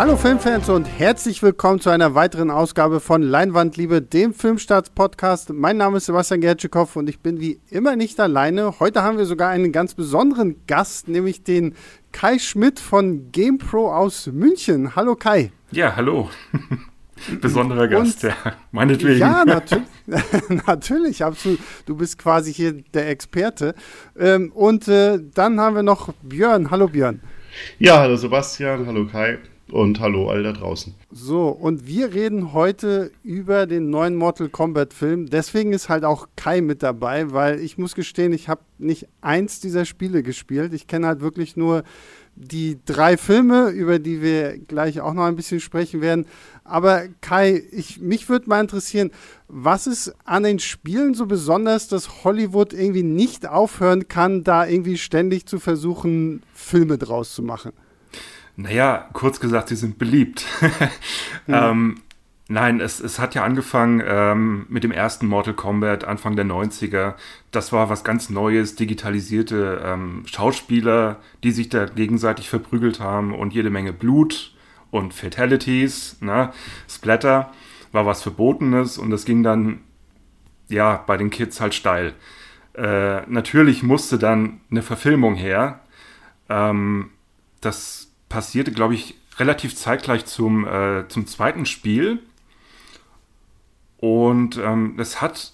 Hallo Filmfans und herzlich willkommen zu einer weiteren Ausgabe von Leinwandliebe, dem Filmstarts-Podcast. Mein Name ist Sebastian Gertschikow und ich bin wie immer nicht alleine. Heute haben wir sogar einen ganz besonderen Gast, nämlich den Kai Schmidt von GamePro aus München. Hallo Kai. Ja, hallo. Besonderer Gast, und, ja, meinetwegen. Ja, natürlich, natürlich, absolut. Du bist quasi hier der Experte. Ähm, und äh, dann haben wir noch Björn. Hallo Björn. Ja, hallo Sebastian, hallo Kai und hallo all da draußen. So, und wir reden heute über den neuen Mortal Kombat Film. Deswegen ist halt auch Kai mit dabei, weil ich muss gestehen, ich habe nicht eins dieser Spiele gespielt. Ich kenne halt wirklich nur die drei Filme, über die wir gleich auch noch ein bisschen sprechen werden. Aber Kai, ich, mich würde mal interessieren, was ist an den Spielen so besonders, dass Hollywood irgendwie nicht aufhören kann, da irgendwie ständig zu versuchen, Filme draus zu machen? Naja, kurz gesagt, sie sind beliebt. mhm. ähm, nein, es, es hat ja angefangen ähm, mit dem ersten Mortal Kombat Anfang der 90er. Das war was ganz Neues, digitalisierte ähm, Schauspieler, die sich da gegenseitig verprügelt haben und jede Menge Blut und Fatalities, ne? Splatter war was Verbotenes und das ging dann ja bei den Kids halt steil. Äh, natürlich musste dann eine Verfilmung her. Ähm, das passierte, glaube ich, relativ zeitgleich zum, äh, zum zweiten Spiel. Und ähm, es hat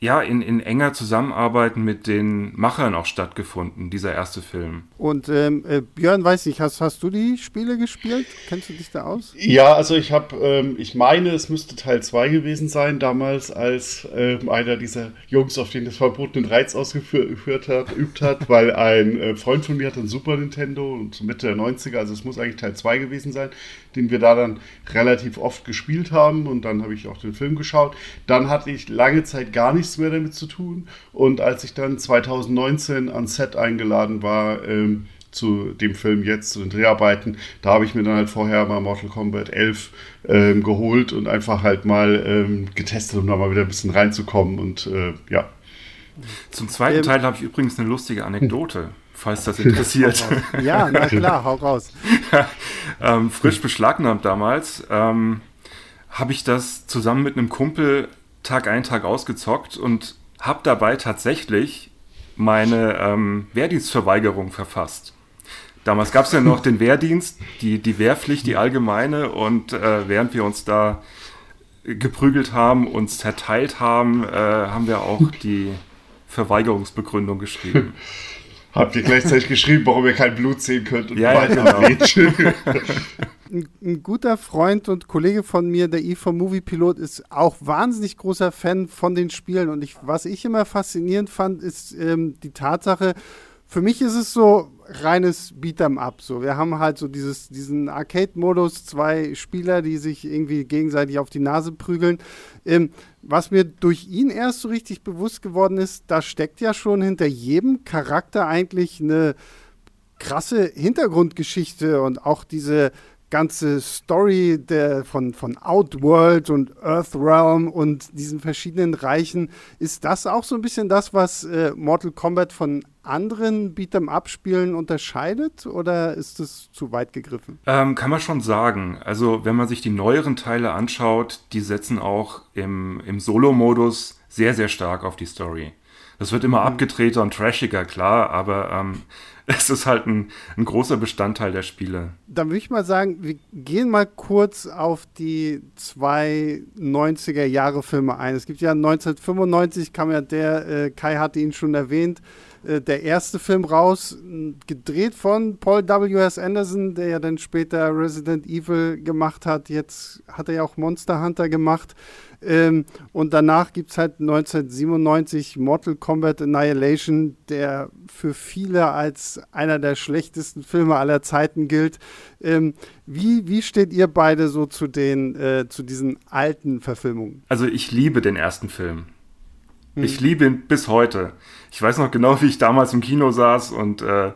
ja, in, in enger Zusammenarbeit mit den Machern auch stattgefunden, dieser erste Film. Und ähm, äh, Björn, weiß ich, hast, hast du die Spiele gespielt? Kennst du dich da aus? Ja, also ich habe, ähm, ich meine, es müsste Teil 2 gewesen sein, damals, als ähm, einer dieser Jungs auf den das verbotenen Reiz ausgeführt hat, übt hat, weil ein äh, Freund von mir hat ein Super Nintendo und Mitte der 90er, also es muss eigentlich Teil 2 gewesen sein, den wir da dann relativ oft gespielt haben und dann habe ich auch den Film geschaut. Dann hatte ich lange Zeit gar nichts nichts mehr damit zu tun. Und als ich dann 2019 ans Set eingeladen war, ähm, zu dem Film jetzt, zu den Dreharbeiten, da habe ich mir dann halt vorher mal Mortal Kombat 11 ähm, geholt und einfach halt mal ähm, getestet, um da mal wieder ein bisschen reinzukommen und äh, ja. Zum zweiten ähm, Teil habe ich übrigens eine lustige Anekdote, falls das interessiert. ja, na klar, hau raus. ähm, frisch beschlagnahmt damals ähm, habe ich das zusammen mit einem Kumpel Tag ein, Tag ausgezockt und habe dabei tatsächlich meine ähm, Wehrdienstverweigerung verfasst. Damals gab es ja noch den Wehrdienst, die, die Wehrpflicht, die allgemeine, und äh, während wir uns da geprügelt haben, uns zerteilt haben, äh, haben wir auch die Verweigerungsbegründung geschrieben. Habt ihr gleichzeitig geschrieben, warum ihr kein Blut sehen könnt und ja, weiter ja, genau. ein, ein, guter Freund und Kollege von mir, der IFA Movie Pilot, ist auch wahnsinnig großer Fan von den Spielen. Und ich, was ich immer faszinierend fand, ist ähm, die Tatsache, für mich ist es so reines Beat'em Up. So, wir haben halt so dieses, diesen Arcade-Modus, zwei Spieler, die sich irgendwie gegenseitig auf die Nase prügeln. Ähm, was mir durch ihn erst so richtig bewusst geworden ist, da steckt ja schon hinter jedem Charakter eigentlich eine krasse Hintergrundgeschichte und auch diese ganze Story der, von, von Outworld und Earthrealm und diesen verschiedenen Reichen, ist das auch so ein bisschen das, was äh, Mortal Kombat von anderen Beat'em-up-Spielen unterscheidet oder ist es zu weit gegriffen? Ähm, kann man schon sagen. Also wenn man sich die neueren Teile anschaut, die setzen auch im, im Solo-Modus sehr, sehr stark auf die Story. Das wird immer mhm. abgedrehter und trashiger, klar, aber ähm, es ist halt ein, ein großer Bestandteil der Spiele. Dann würde ich mal sagen, wir gehen mal kurz auf die zwei 90er Jahre Filme ein. Es gibt ja 1995, kam ja der, äh, Kai hatte ihn schon erwähnt, äh, der erste Film raus, gedreht von Paul W.S. Anderson, der ja dann später Resident Evil gemacht hat. Jetzt hat er ja auch Monster Hunter gemacht. Ähm, und danach gibt es halt 1997 Mortal Kombat Annihilation, der für viele als einer der schlechtesten Filme aller Zeiten gilt. Ähm, wie, wie steht ihr beide so zu, den, äh, zu diesen alten Verfilmungen? Also ich liebe den ersten Film. Hm. Ich liebe ihn bis heute. Ich weiß noch genau, wie ich damals im Kino saß und äh,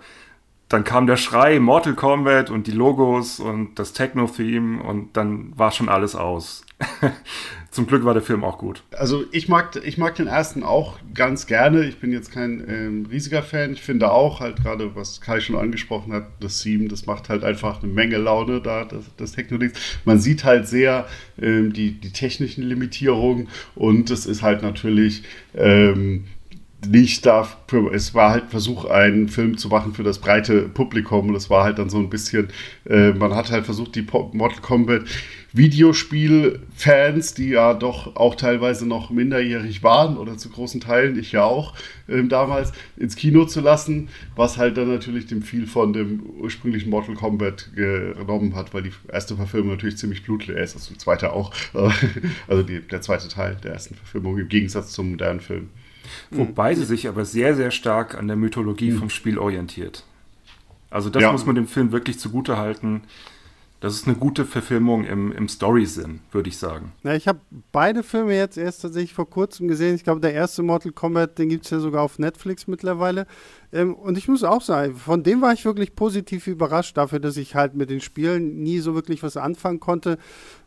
dann kam der Schrei Mortal Kombat und die Logos und das Techno-Theme und dann war schon alles aus. Zum Glück war der Film auch gut. Also ich mag, ich mag den ersten auch ganz gerne. Ich bin jetzt kein ähm, riesiger Fan. Ich finde auch halt gerade, was Kai schon angesprochen hat, das Theme, das macht halt einfach eine Menge Laune da, das, das Techno-Ding. Man sieht halt sehr ähm, die, die technischen Limitierungen und es ist halt natürlich ähm, nicht dafür, es war halt Versuch, einen Film zu machen für das breite Publikum und es war halt dann so ein bisschen, äh, man hat halt versucht, die Mortal Kombat Videospiel-Fans, die ja doch auch teilweise noch minderjährig waren oder zu großen Teilen, ich ja auch, äh, damals ins Kino zu lassen, was halt dann natürlich dem viel von dem ursprünglichen Mortal Kombat genommen hat, weil die erste Verfilmung natürlich ziemlich blutleer ist, also die zweite auch, also die, der zweite Teil der ersten Verfilmung im Gegensatz zum modernen Film. Wobei sie sich aber sehr, sehr stark an der Mythologie mhm. vom Spiel orientiert. Also das ja. muss man dem Film wirklich zugute halten. Das ist eine gute Verfilmung im, im Story-Sinn, würde ich sagen. Ja, ich habe beide Filme jetzt erst tatsächlich vor kurzem gesehen. Ich glaube, der erste Mortal Kombat, den gibt es ja sogar auf Netflix mittlerweile. Ähm, und ich muss auch sagen, von dem war ich wirklich positiv überrascht, dafür, dass ich halt mit den Spielen nie so wirklich was anfangen konnte.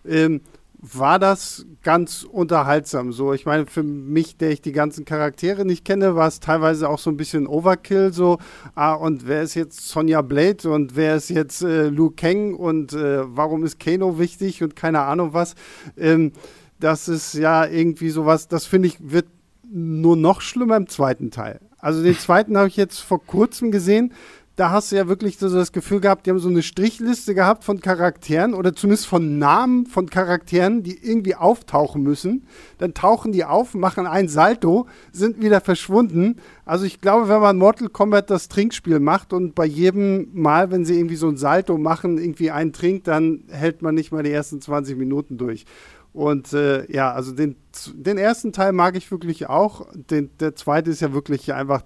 Ähm, war das ganz unterhaltsam. So, ich meine, für mich, der ich die ganzen Charaktere nicht kenne, war es teilweise auch so ein bisschen Overkill. So, ah, und wer ist jetzt Sonja Blade und wer ist jetzt äh, Liu Kang und äh, warum ist Kano wichtig und keine Ahnung was. Ähm, das ist ja irgendwie sowas, das finde ich, wird nur noch schlimmer im zweiten Teil. Also den zweiten habe ich jetzt vor kurzem gesehen da hast du ja wirklich so das Gefühl gehabt, die haben so eine Strichliste gehabt von Charakteren oder zumindest von Namen von Charakteren, die irgendwie auftauchen müssen. Dann tauchen die auf, machen ein Salto, sind wieder verschwunden. Also ich glaube, wenn man Mortal Kombat das Trinkspiel macht und bei jedem Mal, wenn sie irgendwie so ein Salto machen, irgendwie einen trinkt, dann hält man nicht mal die ersten 20 Minuten durch. Und äh, ja, also den, den ersten Teil mag ich wirklich auch. Den, der zweite ist ja wirklich einfach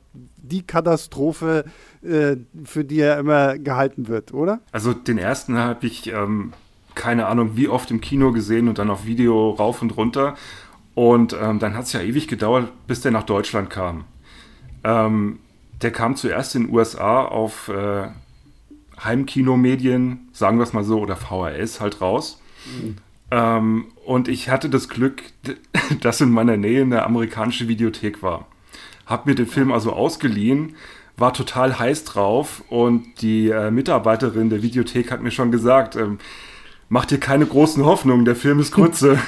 die Katastrophe, äh, für die er immer gehalten wird, oder? Also den ersten habe ich ähm, keine Ahnung wie oft im Kino gesehen und dann auf Video rauf und runter. Und ähm, dann hat es ja ewig gedauert, bis der nach Deutschland kam. Ähm, der kam zuerst in den USA auf äh, Heimkinomedien, sagen wir es mal so, oder VHS halt raus. Mhm. Ähm, und ich hatte das Glück, dass in meiner Nähe eine amerikanische Videothek war. Hab mir den Film also ausgeliehen, war total heiß drauf und die äh, Mitarbeiterin der Videothek hat mir schon gesagt, ähm, mach dir keine großen Hoffnungen, der Film ist kurze.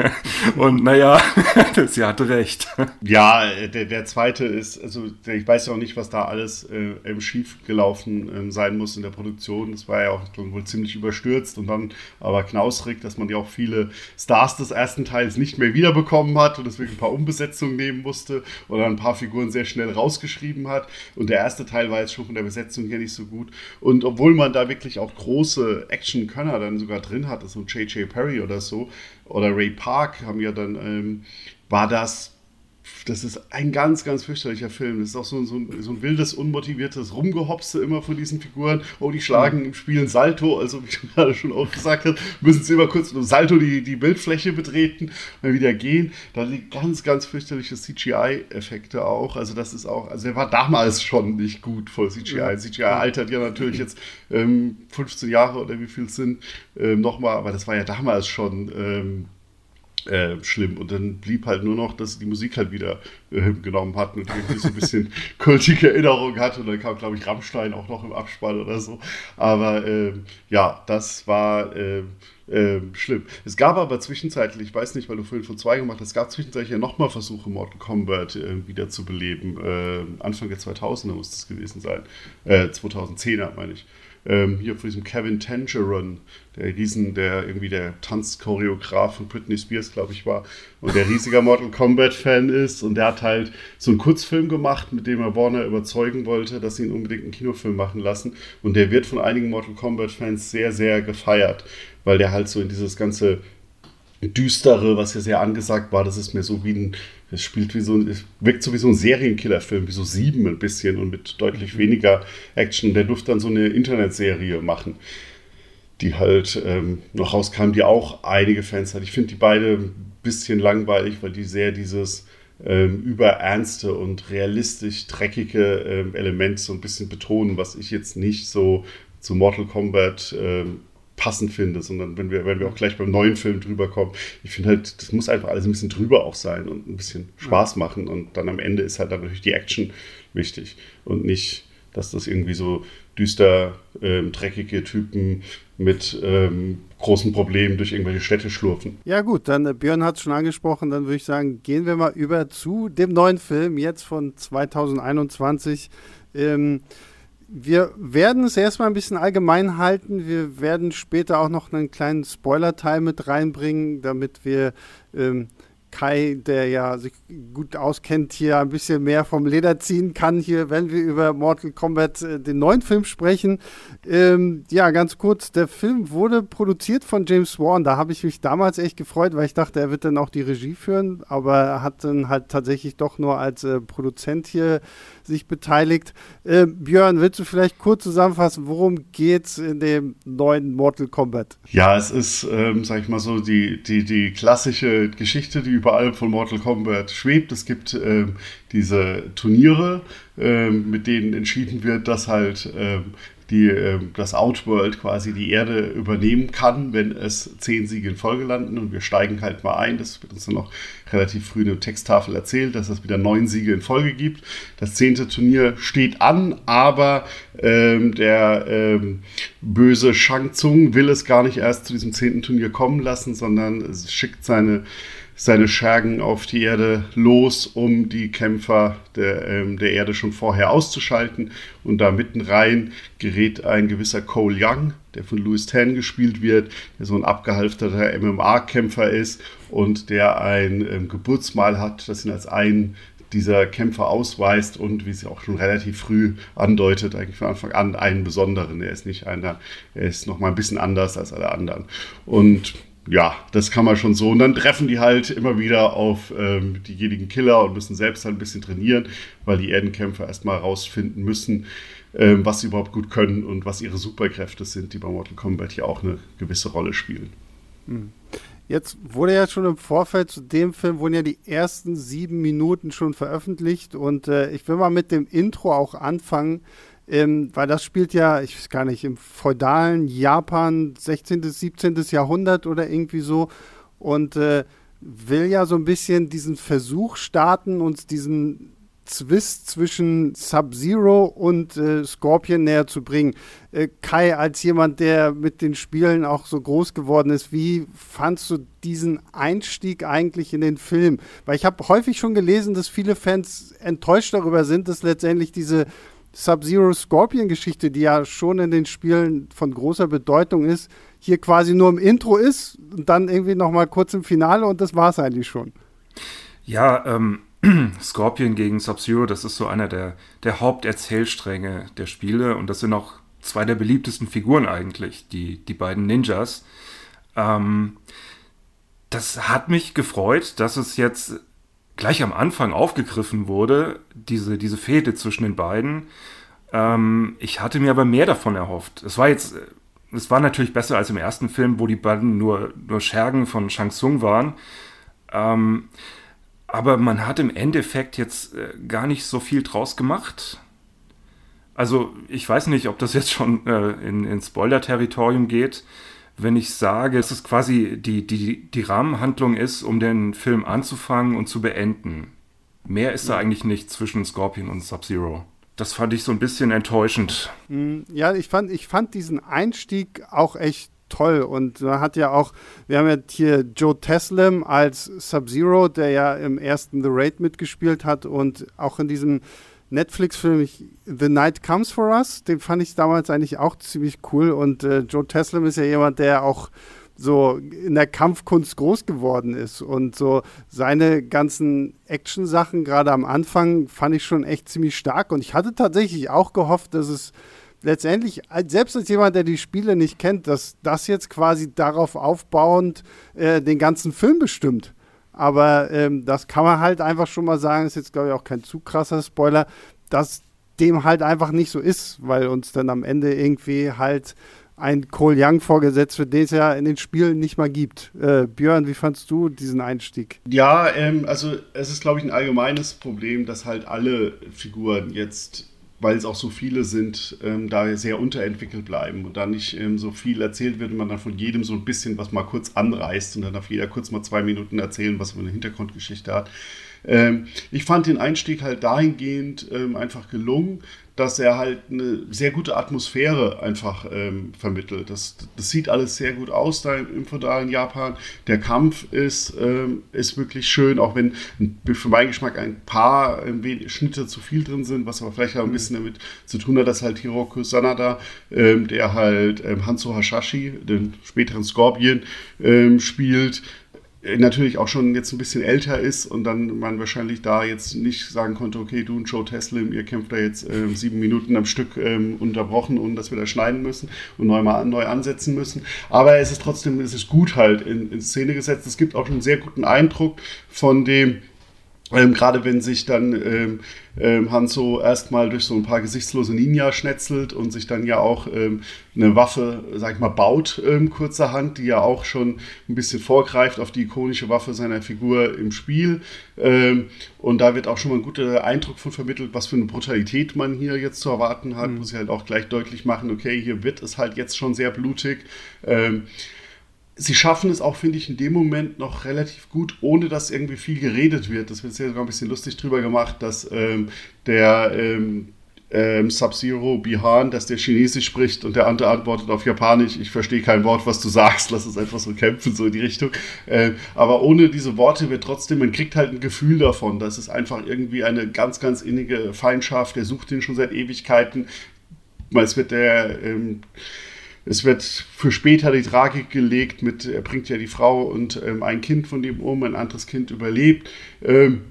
und naja, sie hatte recht. Ja, der, der zweite ist, also ich weiß ja auch nicht, was da alles äh, schief gelaufen äh, sein muss in der Produktion. Das war ja auch wohl ziemlich überstürzt und dann aber knausrig, dass man ja auch viele Stars des ersten Teils nicht mehr wiederbekommen hat und deswegen ein paar Umbesetzungen nehmen musste oder ein paar Figuren sehr schnell rausgeschrieben hat. Und der erste Teil war jetzt schon von der Besetzung her nicht so gut. Und obwohl man da wirklich auch große Action-Könner dann sogar drin hatte, so J.J. Perry oder so, oder Ray Park haben ja dann, ähm, war das das ist ein ganz, ganz fürchterlicher Film. Das ist auch so, so, ein, so ein wildes, unmotiviertes Rumgehopse immer von diesen Figuren. Oh, die schlagen im Spiel ein Salto. Also, wie du gerade schon auch gesagt hast, müssen sie immer kurz mit einem Salto die, die Bildfläche betreten und wieder gehen. Da liegt ganz, ganz fürchterliche CGI-Effekte auch. Also, das ist auch, also, er war damals schon nicht gut voll CGI. CGI altert ja natürlich jetzt ähm, 15 Jahre oder wie viel es sind ähm, nochmal, aber das war ja damals schon. Ähm, äh, schlimm. Und dann blieb halt nur noch, dass die Musik halt wieder äh, genommen hatten und irgendwie so ein bisschen kultige Erinnerung hatte. Und dann kam, glaube ich, Rammstein auch noch im Abspann oder so. Aber äh, ja, das war äh, äh, schlimm. Es gab aber zwischenzeitlich, ich weiß nicht, weil du vorhin von zwei gemacht hast, es gab zwischenzeitlich ja nochmal Versuche, Mortal Kombat äh, wieder zu beleben. Anfang der 2000er muss das gewesen sein. 2010er meine ich ähm, hier von diesem Kevin Tangeron, der Riesen, der irgendwie der Tanzchoreograf von Britney Spears, glaube ich, war und der riesiger Mortal Kombat-Fan ist. Und der hat halt so einen Kurzfilm gemacht, mit dem er Warner überzeugen wollte, dass sie ihn unbedingt einen Kinofilm machen lassen. Und der wird von einigen Mortal Kombat-Fans sehr, sehr gefeiert, weil der halt so in dieses ganze Düstere, was ja sehr angesagt war, das ist mir so wie ein es spielt wie so ein, es wirkt so wie so ein Serienkillerfilm, wie so sieben ein bisschen und mit deutlich mhm. weniger Action. Der durfte dann so eine Internetserie machen, die halt ähm, noch rauskam, die auch einige Fans hat. Ich finde die beide ein bisschen langweilig, weil die sehr dieses ähm, überernste und realistisch dreckige ähm, Elemente so ein bisschen betonen, was ich jetzt nicht so zu Mortal Kombat ähm, passend finde, sondern wenn wir, wenn wir auch gleich beim neuen Film drüber kommen, ich finde halt, das muss einfach alles ein bisschen drüber auch sein und ein bisschen Spaß machen und dann am Ende ist halt dann natürlich die Action wichtig und nicht, dass das irgendwie so düster, ähm, dreckige Typen mit ähm, großen Problemen durch irgendwelche Städte schlurfen. Ja gut, dann äh, Björn hat es schon angesprochen, dann würde ich sagen, gehen wir mal über zu dem neuen Film jetzt von 2021. Ähm, wir werden es erstmal ein bisschen allgemein halten. Wir werden später auch noch einen kleinen Spoiler-Teil mit reinbringen, damit wir ähm, Kai, der ja sich gut auskennt, hier ein bisschen mehr vom Leder ziehen kann, hier, wenn wir über Mortal Kombat äh, den neuen Film sprechen. Ähm, ja, ganz kurz, der Film wurde produziert von James Wan. Da habe ich mich damals echt gefreut, weil ich dachte, er wird dann auch die Regie führen, aber er hat dann halt tatsächlich doch nur als äh, Produzent hier sich beteiligt. Äh, Björn, willst du vielleicht kurz zusammenfassen, worum geht es in dem neuen Mortal Kombat? Ja, es ist, ähm, sag ich mal so, die, die, die klassische Geschichte, die überall von Mortal Kombat schwebt. Es gibt ähm, diese Turniere, ähm, mit denen entschieden wird, dass halt ähm, die, äh, das Outworld quasi die Erde übernehmen kann, wenn es zehn Siege in Folge landen. Und wir steigen halt mal ein. Das wird uns dann noch relativ früh in der Texttafel erzählt, dass es wieder neun Siege in Folge gibt. Das zehnte Turnier steht an, aber ähm, der ähm, böse Shang Tsung will es gar nicht erst zu diesem zehnten Turnier kommen lassen, sondern schickt seine seine Schergen auf die Erde los, um die Kämpfer der, ähm, der Erde schon vorher auszuschalten. Und da mitten rein gerät ein gewisser Cole Young, der von Louis Tan gespielt wird, der so ein abgehalfterter MMA-Kämpfer ist und der ein ähm, Geburtsmal hat, das ihn als einen dieser Kämpfer ausweist und wie sie auch schon relativ früh andeutet, eigentlich von Anfang an einen besonderen. Er ist nicht einer, er ist noch mal ein bisschen anders als alle anderen. Und ja, das kann man schon so. Und dann treffen die halt immer wieder auf ähm, diejenigen Killer und müssen selbst halt ein bisschen trainieren, weil die Erdenkämpfer erstmal rausfinden müssen, ähm, was sie überhaupt gut können und was ihre Superkräfte sind, die bei Mortal Kombat hier auch eine gewisse Rolle spielen. Hm. Jetzt wurde ja schon im Vorfeld zu dem Film wurden ja die ersten sieben Minuten schon veröffentlicht und äh, ich will mal mit dem Intro auch anfangen. Ähm, weil das spielt ja, ich weiß gar nicht, im feudalen Japan, 16., bis 17. Jahrhundert oder irgendwie so. Und äh, will ja so ein bisschen diesen Versuch starten, uns diesen Zwist zwischen Sub-Zero und äh, Scorpion näher zu bringen. Äh, Kai, als jemand, der mit den Spielen auch so groß geworden ist, wie fandst du diesen Einstieg eigentlich in den Film? Weil ich habe häufig schon gelesen, dass viele Fans enttäuscht darüber sind, dass letztendlich diese Sub-Zero Scorpion-Geschichte, die ja schon in den Spielen von großer Bedeutung ist, hier quasi nur im Intro ist und dann irgendwie nochmal kurz im Finale und das war es eigentlich schon. Ja, ähm, Scorpion gegen Sub-Zero, das ist so einer der, der Haupterzählstränge der Spiele und das sind auch zwei der beliebtesten Figuren eigentlich, die, die beiden Ninjas. Ähm, das hat mich gefreut, dass es jetzt gleich am Anfang aufgegriffen wurde, diese, diese Fehde zwischen den beiden. Ähm, ich hatte mir aber mehr davon erhofft. Es war jetzt, es war natürlich besser als im ersten Film, wo die beiden nur, nur Schergen von Shang Tsung waren. Ähm, aber man hat im Endeffekt jetzt äh, gar nicht so viel draus gemacht. Also ich weiß nicht, ob das jetzt schon äh, in, in Spoiler-Territorium geht wenn ich sage, dass es quasi die, die, die Rahmenhandlung ist, um den Film anzufangen und zu beenden. Mehr ist da eigentlich nicht zwischen Scorpion und Sub-Zero. Das fand ich so ein bisschen enttäuschend. Hm, ja, ich fand, ich fand diesen Einstieg auch echt toll. Und man hat ja auch, wir haben ja hier Joe Teslam als Sub-Zero, der ja im ersten The Raid mitgespielt hat und auch in diesem Netflix-Film The Night Comes for Us, den fand ich damals eigentlich auch ziemlich cool. Und äh, Joe Teslam ist ja jemand, der auch so in der Kampfkunst groß geworden ist. Und so seine ganzen Action-Sachen, gerade am Anfang, fand ich schon echt ziemlich stark. Und ich hatte tatsächlich auch gehofft, dass es letztendlich, selbst als jemand, der die Spiele nicht kennt, dass das jetzt quasi darauf aufbauend äh, den ganzen Film bestimmt. Aber ähm, das kann man halt einfach schon mal sagen, ist jetzt, glaube ich, auch kein zu krasser Spoiler, dass dem halt einfach nicht so ist, weil uns dann am Ende irgendwie halt ein Cole Young vorgesetzt wird, den es ja in den Spielen nicht mal gibt. Äh, Björn, wie fandst du diesen Einstieg? Ja, ähm, also es ist, glaube ich, ein allgemeines Problem, dass halt alle Figuren jetzt weil es auch so viele sind, ähm, da sehr unterentwickelt bleiben und da nicht ähm, so viel erzählt wird und man dann von jedem so ein bisschen was mal kurz anreißt und dann darf jeder kurz mal zwei Minuten erzählen, was für eine Hintergrundgeschichte hat. Ähm, ich fand den Einstieg halt dahingehend ähm, einfach gelungen, dass er halt eine sehr gute Atmosphäre einfach ähm, vermittelt. Das, das sieht alles sehr gut aus da im feudalen Japan. Der Kampf ist, ähm, ist wirklich schön, auch wenn für meinen Geschmack ein paar ähm, Schnitte zu viel drin sind, was aber vielleicht auch ein bisschen damit zu tun hat, dass halt Hiroku Sanada, ähm, der halt ähm, Hanzo Hashashi, den späteren Scorpion, spielt, natürlich auch schon jetzt ein bisschen älter ist und dann man wahrscheinlich da jetzt nicht sagen konnte, okay, du und Joe Teslim, ihr kämpft da jetzt ähm, sieben Minuten am Stück ähm, unterbrochen und dass wir da schneiden müssen und neu mal neu ansetzen müssen. Aber es ist trotzdem, es ist gut halt in, in Szene gesetzt. Es gibt auch schon einen sehr guten Eindruck von dem ähm, Gerade wenn sich dann ähm, ähm, Hanzo erstmal durch so ein paar gesichtslose Ninja schnetzelt und sich dann ja auch ähm, eine Waffe, sag ich mal, baut ähm, kurzerhand, die ja auch schon ein bisschen vorgreift auf die ikonische Waffe seiner Figur im Spiel. Ähm, und da wird auch schon mal ein guter Eindruck von vermittelt, was für eine Brutalität man hier jetzt zu erwarten hat, mhm. muss ich halt auch gleich deutlich machen, okay, hier wird es halt jetzt schon sehr blutig. Sie schaffen es auch, finde ich, in dem Moment noch relativ gut, ohne dass irgendwie viel geredet wird. Das wird ja sogar ein bisschen lustig drüber gemacht, dass ähm, der ähm, ähm, Sub-Zero Bihan, dass der Chinesisch spricht und der andere antwortet auf Japanisch, ich verstehe kein Wort, was du sagst, lass uns einfach so kämpfen, so in die Richtung. Ähm, aber ohne diese Worte wird trotzdem, man kriegt halt ein Gefühl davon, dass es einfach irgendwie eine ganz, ganz innige Feindschaft, der sucht den schon seit Ewigkeiten. Es wird der ähm, es wird für später die Tragik gelegt mit, er bringt ja die Frau und ähm, ein Kind von dem um, ein anderes Kind überlebt. Ähm,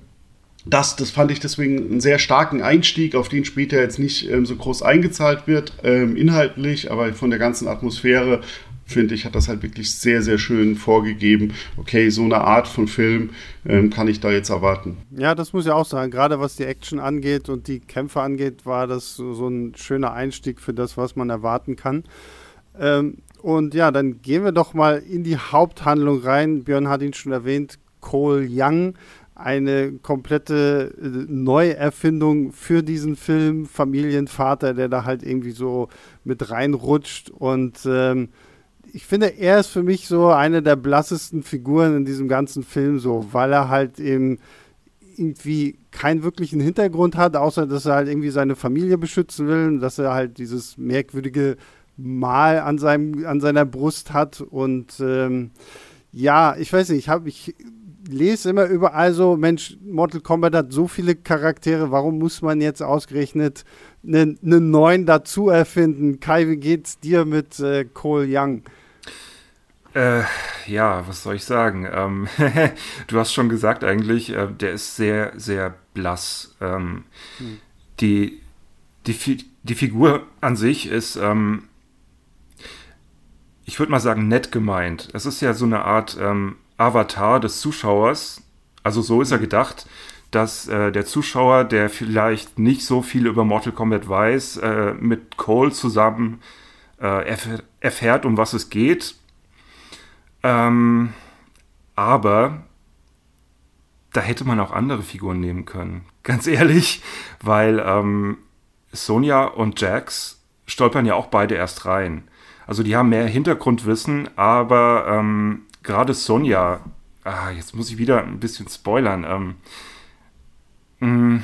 das, das fand ich deswegen einen sehr starken Einstieg, auf den später jetzt nicht ähm, so groß eingezahlt wird, ähm, inhaltlich, aber von der ganzen Atmosphäre finde ich, hat das halt wirklich sehr, sehr schön vorgegeben. Okay, so eine Art von Film ähm, kann ich da jetzt erwarten. Ja, das muss ich auch sagen. Gerade was die Action angeht und die Kämpfe angeht, war das so, so ein schöner Einstieg für das, was man erwarten kann. Ähm, und ja, dann gehen wir doch mal in die Haupthandlung rein. Björn hat ihn schon erwähnt, Cole Young, eine komplette äh, Neuerfindung für diesen Film. Familienvater, der da halt irgendwie so mit reinrutscht. Und ähm, ich finde, er ist für mich so eine der blassesten Figuren in diesem ganzen Film, so, weil er halt eben irgendwie keinen wirklichen Hintergrund hat, außer dass er halt irgendwie seine Familie beschützen will und dass er halt dieses merkwürdige Mal an, seinem, an seiner Brust hat. Und ähm, ja, ich weiß nicht, ich, hab, ich lese immer überall so, Mensch, Mortal Kombat hat so viele Charaktere, warum muss man jetzt ausgerechnet einen ne neuen dazu erfinden? Kai, wie geht's dir mit äh, Cole Young? Äh, ja, was soll ich sagen? Ähm, du hast schon gesagt eigentlich, äh, der ist sehr, sehr blass. Ähm, hm. die, die, die Figur an sich ist ähm, ich würde mal sagen, nett gemeint. Es ist ja so eine Art ähm, Avatar des Zuschauers. Also so ist er gedacht, dass äh, der Zuschauer, der vielleicht nicht so viel über Mortal Kombat weiß, äh, mit Cole zusammen äh, erf erfährt, um was es geht. Ähm, aber da hätte man auch andere Figuren nehmen können. Ganz ehrlich, weil ähm, Sonja und Jax stolpern ja auch beide erst rein. Also die haben mehr Hintergrundwissen, aber ähm, gerade Sonja, ah, jetzt muss ich wieder ein bisschen spoilern. Ähm, mm,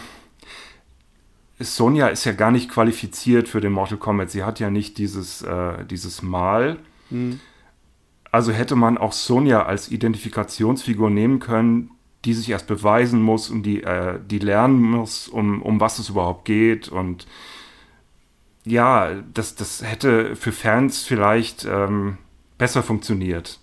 Sonja ist ja gar nicht qualifiziert für den Mortal Kombat. Sie hat ja nicht dieses, äh, dieses Mal. Mhm. Also hätte man auch Sonja als Identifikationsfigur nehmen können, die sich erst beweisen muss und die, äh, die lernen muss, um, um was es überhaupt geht und ja, das, das hätte für Fans vielleicht ähm, besser funktioniert.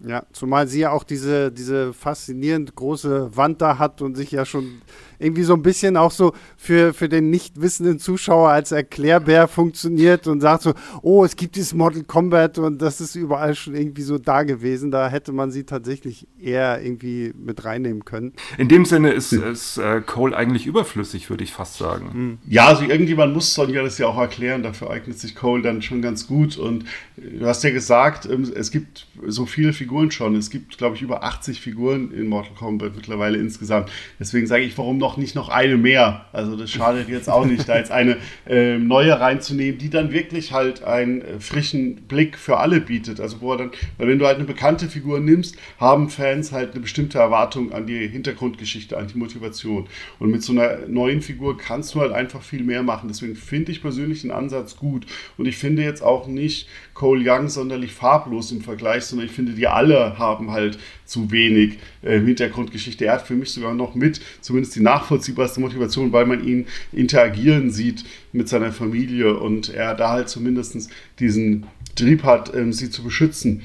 Ja, zumal sie ja auch diese, diese faszinierend große Wand da hat und sich ja schon irgendwie so ein bisschen auch so für, für den nicht wissenden Zuschauer als Erklärbär funktioniert und sagt so, oh, es gibt dieses Mortal Kombat und das ist überall schon irgendwie so da gewesen. Da hätte man sie tatsächlich eher irgendwie mit reinnehmen können. In dem Sinne ist, ist äh, Cole eigentlich überflüssig, würde ich fast sagen. Hm. Ja, also irgendjemand muss Sonja das ja auch erklären. Dafür eignet sich Cole dann schon ganz gut. Und du hast ja gesagt, ähm, es gibt so viele Figuren schon. Es gibt, glaube ich, über 80 Figuren in Mortal Kombat mittlerweile insgesamt. Deswegen sage ich, warum noch noch nicht noch eine mehr. Also das schadet jetzt auch nicht, da jetzt eine äh, neue reinzunehmen, die dann wirklich halt einen äh, frischen Blick für alle bietet. Also wo er dann, weil wenn du halt eine bekannte Figur nimmst, haben Fans halt eine bestimmte Erwartung an die Hintergrundgeschichte, an die Motivation. Und mit so einer neuen Figur kannst du halt einfach viel mehr machen. Deswegen finde ich persönlich den Ansatz gut. Und ich finde jetzt auch nicht Cole Young sonderlich farblos im Vergleich, sondern ich finde, die alle haben halt zu wenig äh, Hintergrundgeschichte. Er hat für mich sogar noch mit, zumindest die nachvollziehbarste Motivation, weil man ihn interagieren sieht mit seiner Familie und er da halt zumindest diesen Trieb hat, ähm, sie zu beschützen.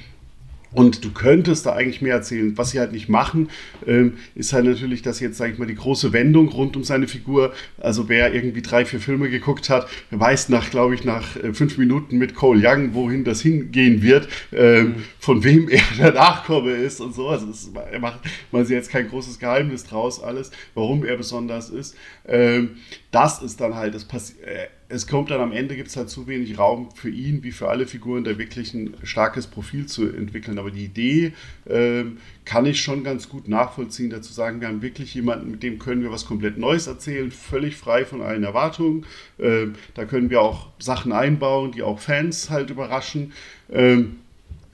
Und du könntest da eigentlich mehr erzählen. Was sie halt nicht machen, ähm, ist halt natürlich, dass jetzt, sage ich mal, die große Wendung rund um seine Figur, also wer irgendwie drei, vier Filme geguckt hat, weiß nach, glaube ich, nach äh, fünf Minuten mit Cole Young, wohin das hingehen wird, ähm, mhm. von wem er der Nachkomme ist und so. Also das, er macht man sich jetzt kein großes Geheimnis draus, alles, warum er besonders ist. Ähm, das ist dann halt, passiert äh, es kommt dann am Ende, gibt es halt zu wenig Raum für ihn, wie für alle Figuren, da wirklich ein starkes Profil zu entwickeln. Aber die Idee ähm, kann ich schon ganz gut nachvollziehen, dazu sagen, wir haben wirklich jemanden, mit dem können wir was komplett Neues erzählen, völlig frei von allen Erwartungen. Ähm, da können wir auch Sachen einbauen, die auch Fans halt überraschen. Ähm,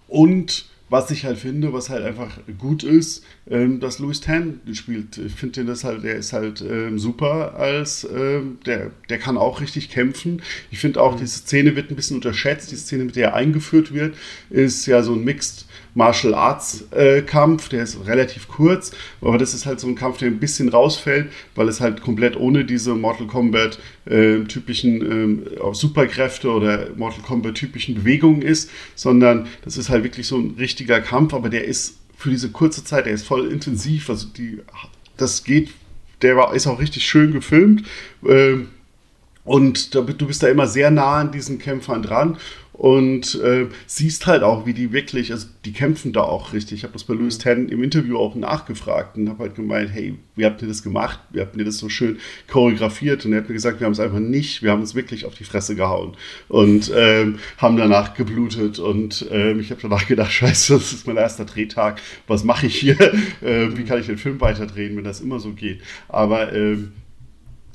und was ich halt finde, was halt einfach gut ist, ähm, dass Louis Tan spielt. Ich finde den das halt, der ist halt ähm, super als, ähm, der, der kann auch richtig kämpfen. Ich finde auch, mhm. diese Szene wird ein bisschen unterschätzt. Die Szene, mit der er eingeführt wird, ist ja so ein Mixed Martial Arts äh, Kampf, der ist relativ kurz, aber das ist halt so ein Kampf, der ein bisschen rausfällt, weil es halt komplett ohne diese Mortal Kombat äh, typischen äh, Superkräfte oder Mortal Kombat typischen Bewegungen ist, sondern das ist halt wirklich so ein richtiger Kampf, aber der ist für diese kurze Zeit, der ist voll intensiv, also die, das geht, der war, ist auch richtig schön gefilmt. Ähm, und du bist da immer sehr nah an diesen Kämpfern dran und äh, siehst halt auch, wie die wirklich, also die kämpfen da auch richtig. Ich habe das bei Louis Ten im Interview auch nachgefragt und habe halt gemeint, hey, wie habt ihr das gemacht? Wie habt ihr das so schön choreografiert? Und er hat mir gesagt, wir haben es einfach nicht, wir haben es wirklich auf die Fresse gehauen und ähm, haben danach geblutet und ähm, ich habe danach gedacht, scheiße, das ist mein erster Drehtag, was mache ich hier? Ähm, wie kann ich den Film weiterdrehen, wenn das immer so geht? Aber ähm,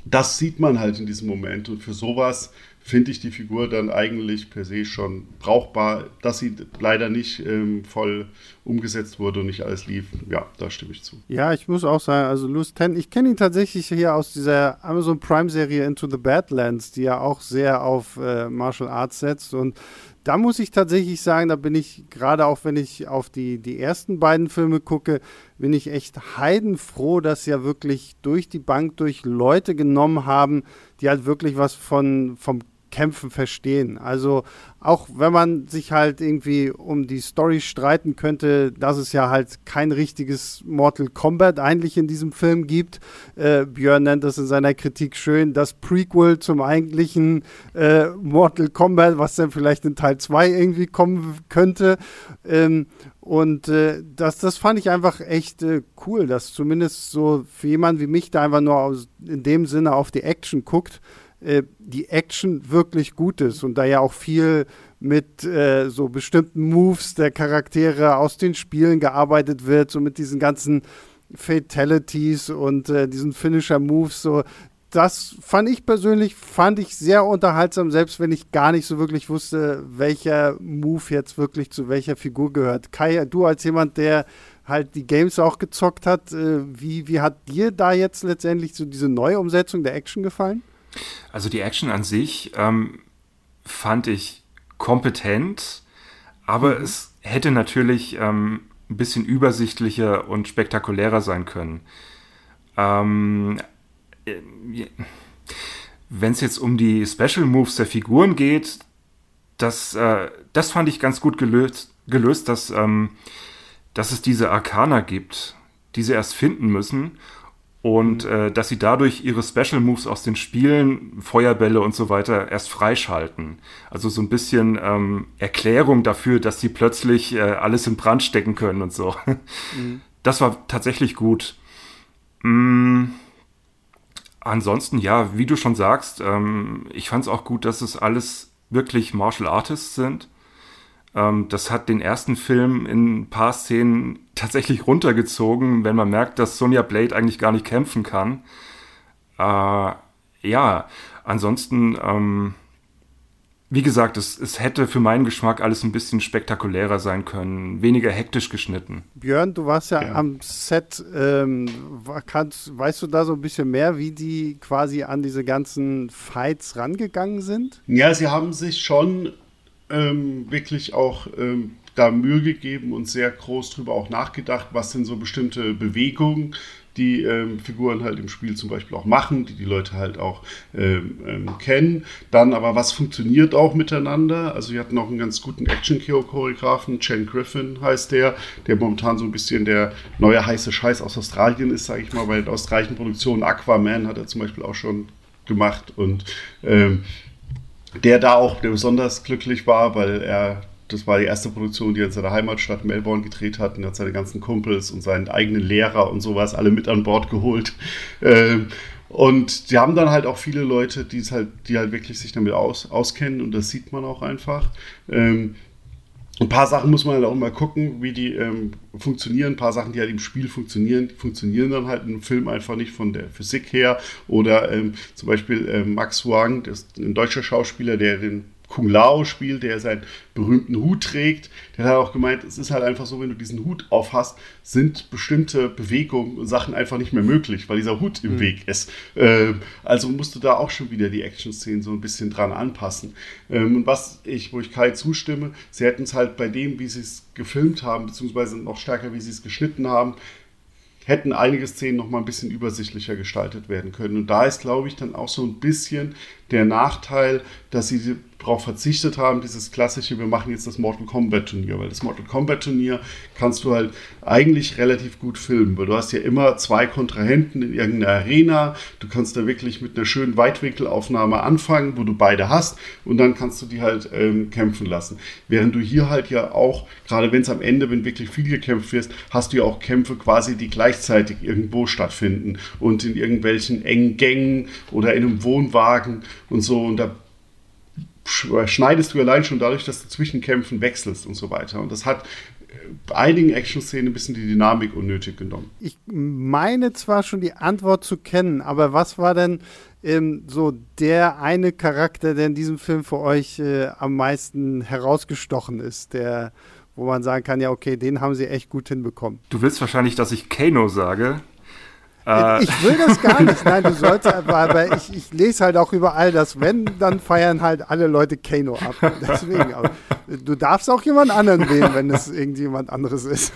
das sieht man halt in diesem Moment und für sowas finde ich die Figur dann eigentlich per se schon brauchbar. Dass sie leider nicht ähm, voll umgesetzt wurde und nicht alles lief, ja, da stimme ich zu. Ja, ich muss auch sagen, also Louis Ten, ich kenne ihn tatsächlich hier aus dieser Amazon Prime-Serie Into the Badlands, die ja auch sehr auf äh, Martial Arts setzt und da muss ich tatsächlich sagen, da bin ich gerade auch, wenn ich auf die, die ersten beiden Filme gucke, bin ich echt heidenfroh, dass sie ja wirklich durch die Bank durch Leute genommen haben, die halt wirklich was von, vom Kämpfen verstehen. Also auch wenn man sich halt irgendwie um die Story streiten könnte, dass es ja halt kein richtiges Mortal Kombat eigentlich in diesem Film gibt. Äh, Björn nennt das in seiner Kritik schön, das Prequel zum eigentlichen äh, Mortal Kombat, was dann vielleicht in Teil 2 irgendwie kommen könnte. Ähm, und äh, das, das fand ich einfach echt äh, cool, dass zumindest so für jemanden wie mich da einfach nur aus, in dem Sinne auf die Action guckt äh, die Action wirklich gut ist und da ja auch viel mit äh, so bestimmten Moves der Charaktere aus den Spielen gearbeitet wird, so mit diesen ganzen Fatalities und äh, diesen Finisher-Moves, so das fand ich persönlich, fand ich sehr unterhaltsam, selbst wenn ich gar nicht so wirklich wusste, welcher Move jetzt wirklich zu welcher Figur gehört. Kai, du als jemand, der halt die Games auch gezockt hat, äh, wie, wie hat dir da jetzt letztendlich so diese Neuumsetzung der Action gefallen? Also die Action an sich ähm, fand ich kompetent, aber mhm. es hätte natürlich ähm, ein bisschen übersichtlicher und spektakulärer sein können. Ähm, äh, Wenn es jetzt um die Special Moves der Figuren geht, das, äh, das fand ich ganz gut gelöst, gelöst dass ähm, dass es diese Arcana gibt, die sie erst finden müssen und mhm. äh, dass sie dadurch ihre Special Moves aus den Spielen, Feuerbälle und so weiter erst freischalten. Also so ein bisschen ähm, Erklärung dafür, dass sie plötzlich äh, alles in Brand stecken können und so. Mhm. Das war tatsächlich gut. Mm, ansonsten, ja, wie du schon sagst, ähm, ich fand es auch gut, dass es alles wirklich Martial Artists sind. Ähm, das hat den ersten Film in ein paar Szenen tatsächlich runtergezogen, wenn man merkt, dass Sonja Blade eigentlich gar nicht kämpfen kann. Äh, ja, ansonsten, ähm, wie gesagt, es, es hätte für meinen Geschmack alles ein bisschen spektakulärer sein können, weniger hektisch geschnitten. Björn, du warst ja, ja. am Set. Ähm, kannst, weißt du da so ein bisschen mehr, wie die quasi an diese ganzen Fights rangegangen sind? Ja, sie haben sich schon ähm, wirklich auch ähm, da Mühe gegeben und sehr groß drüber auch nachgedacht, was sind so bestimmte Bewegungen, die ähm, Figuren halt im Spiel zum Beispiel auch machen, die die Leute halt auch ähm, ähm, kennen. Dann aber, was funktioniert auch miteinander? Also wir hatten noch einen ganz guten Action-Choreografen, Chen Griffin heißt der, der momentan so ein bisschen der neue heiße Scheiß aus Australien ist, sage ich mal, weil in australischen Produktionen Aquaman hat er zum Beispiel auch schon gemacht und ähm, der da auch besonders glücklich war, weil er, das war die erste Produktion, die er in seiner Heimatstadt Melbourne gedreht hat und er hat seine ganzen Kumpels und seinen eigenen Lehrer und sowas alle mit an Bord geholt. Ähm, und die haben dann halt auch viele Leute, die halt, die halt wirklich sich damit aus, auskennen und das sieht man auch einfach. Ähm, ein paar Sachen muss man halt auch mal gucken, wie die ähm, funktionieren. Ein paar Sachen, die halt im Spiel funktionieren, die funktionieren dann halt im Film einfach nicht von der Physik her. Oder ähm, zum Beispiel ähm, Max Wang, das ist ein deutscher Schauspieler, der den Kung Lao spielt, der seinen berühmten Hut trägt. Der hat auch gemeint, es ist halt einfach so, wenn du diesen Hut aufhast, sind bestimmte Bewegungen und Sachen einfach nicht mehr möglich, weil dieser Hut im mhm. Weg ist. Ähm, also musst du da auch schon wieder die Action-Szenen so ein bisschen dran anpassen. Ähm, und was ich, wo ich Kai zustimme, sie hätten es halt bei dem, wie sie es gefilmt haben, beziehungsweise noch stärker, wie sie es geschnitten haben, hätten einige Szenen noch mal ein bisschen übersichtlicher gestaltet werden können. Und da ist, glaube ich, dann auch so ein bisschen der Nachteil, dass sie darauf verzichtet haben, dieses klassische, wir machen jetzt das Mortal Kombat Turnier, weil das Mortal Kombat Turnier kannst du halt eigentlich relativ gut filmen, weil du hast ja immer zwei Kontrahenten in irgendeiner Arena, du kannst da wirklich mit einer schönen Weitwinkelaufnahme anfangen, wo du beide hast und dann kannst du die halt ähm, kämpfen lassen. Während du hier halt ja auch, gerade wenn es am Ende, wenn wirklich viel gekämpft wird, hast du ja auch Kämpfe quasi, die gleichzeitig irgendwo stattfinden und in irgendwelchen engen Gängen oder in einem Wohnwagen und so und da schneidest du allein schon dadurch, dass du zwischen Kämpfen wechselst und so weiter. Und das hat bei einigen Action-Szenen ein bisschen die Dynamik unnötig genommen. Ich meine zwar schon die Antwort zu kennen, aber was war denn ähm, so der eine Charakter, der in diesem Film für euch äh, am meisten herausgestochen ist, der wo man sagen kann, ja, okay, den haben sie echt gut hinbekommen. Du willst wahrscheinlich, dass ich Kano sage. Äh, ich will das gar nicht. Nein, du sollst, aber, aber ich, ich, lese halt auch überall, dass wenn, dann feiern halt alle Leute Kano ab. Deswegen, aber du darfst auch jemand anderen wählen, wenn es irgendjemand anderes ist.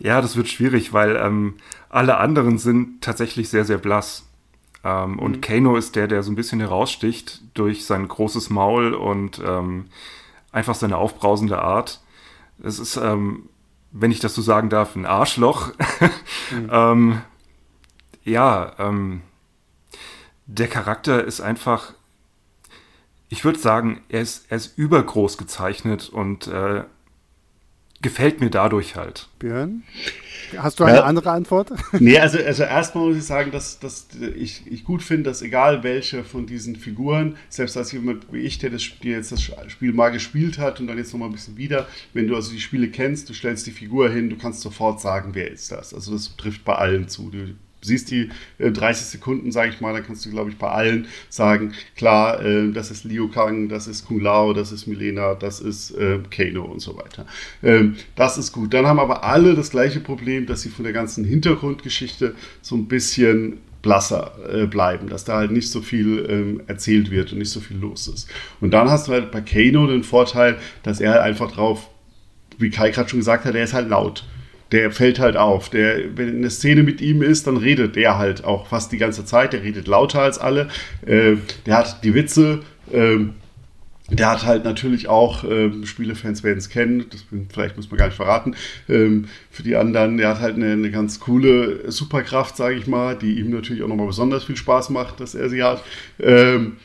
Ja, das wird schwierig, weil ähm, alle anderen sind tatsächlich sehr, sehr blass. Ähm, mhm. Und Kano ist der, der so ein bisschen heraussticht durch sein großes Maul und ähm, einfach seine aufbrausende Art. Es ist, ähm, wenn ich das so sagen darf, ein Arschloch. Mhm. Ja, ähm, der Charakter ist einfach, ich würde sagen, er ist, er ist übergroß gezeichnet und äh, gefällt mir dadurch halt. Björn? Hast du eine ja. andere Antwort? Nee, also, also erstmal muss ich sagen, dass, dass ich, ich gut finde, dass egal welche von diesen Figuren, selbst als jemand wie ich, der das Spiel jetzt das Spiel mal gespielt hat und dann jetzt nochmal ein bisschen wieder, wenn du also die Spiele kennst, du stellst die Figur hin, du kannst sofort sagen, wer ist das. Also das trifft bei allen zu. Du siehst die äh, 30 Sekunden, sage ich mal, dann kannst du, glaube ich, bei allen sagen, klar, äh, das ist Liu Kang, das ist Kung Lao, das ist Milena, das ist äh, Kano und so weiter. Ähm, das ist gut. Dann haben aber alle das gleiche Problem, dass sie von der ganzen Hintergrundgeschichte so ein bisschen blasser äh, bleiben, dass da halt nicht so viel ähm, erzählt wird und nicht so viel los ist. Und dann hast du halt bei Kano den Vorteil, dass er halt einfach drauf, wie Kai gerade schon gesagt hat, er ist halt laut der fällt halt auf. Der, wenn eine Szene mit ihm ist, dann redet der halt auch fast die ganze Zeit. Der redet lauter als alle. Äh, der hat die Witze. Äh, der hat halt natürlich auch, ähm, Spielefans werden es kennen, das vielleicht muss man gar nicht verraten, ähm, für die anderen, der hat halt eine, eine ganz coole Superkraft, sage ich mal, die ihm natürlich auch nochmal besonders viel Spaß macht, dass er sie hat. Ähm,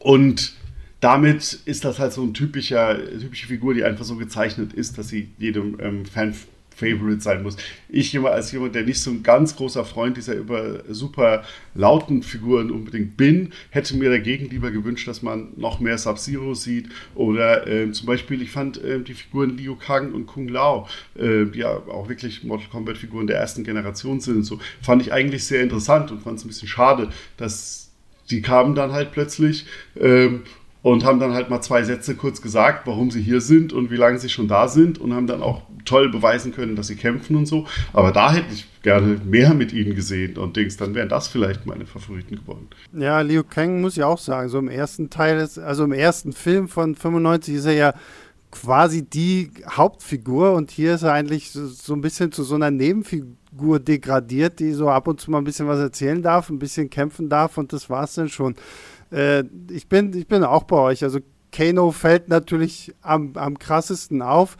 und damit ist das halt so eine typische Figur, die einfach so gezeichnet ist, dass sie jedem ähm, Fan Favorite sein muss. Ich als jemand, der nicht so ein ganz großer Freund dieser über super lauten Figuren unbedingt bin, hätte mir dagegen lieber gewünscht, dass man noch mehr Sub-Zero sieht oder äh, zum Beispiel, ich fand äh, die Figuren Liu Kang und Kung Lao, äh, die ja auch wirklich Mortal Kombat Figuren der ersten Generation sind, so fand ich eigentlich sehr interessant und fand es ein bisschen schade, dass die kamen dann halt plötzlich ähm, und haben dann halt mal zwei Sätze kurz gesagt, warum sie hier sind und wie lange sie schon da sind und haben dann auch toll beweisen können, dass sie kämpfen und so. Aber da hätte ich gerne mehr mit ihnen gesehen und Dings, dann wären das vielleicht meine Favoriten geworden. Ja, Liu Kang muss ich auch sagen, so im ersten Teil, ist, also im ersten Film von 95 ist er ja quasi die Hauptfigur und hier ist er eigentlich so, so ein bisschen zu so einer Nebenfigur degradiert, die so ab und zu mal ein bisschen was erzählen darf, ein bisschen kämpfen darf und das war es dann schon. Äh, ich, bin, ich bin auch bei euch. Also Kano fällt natürlich am, am krassesten auf.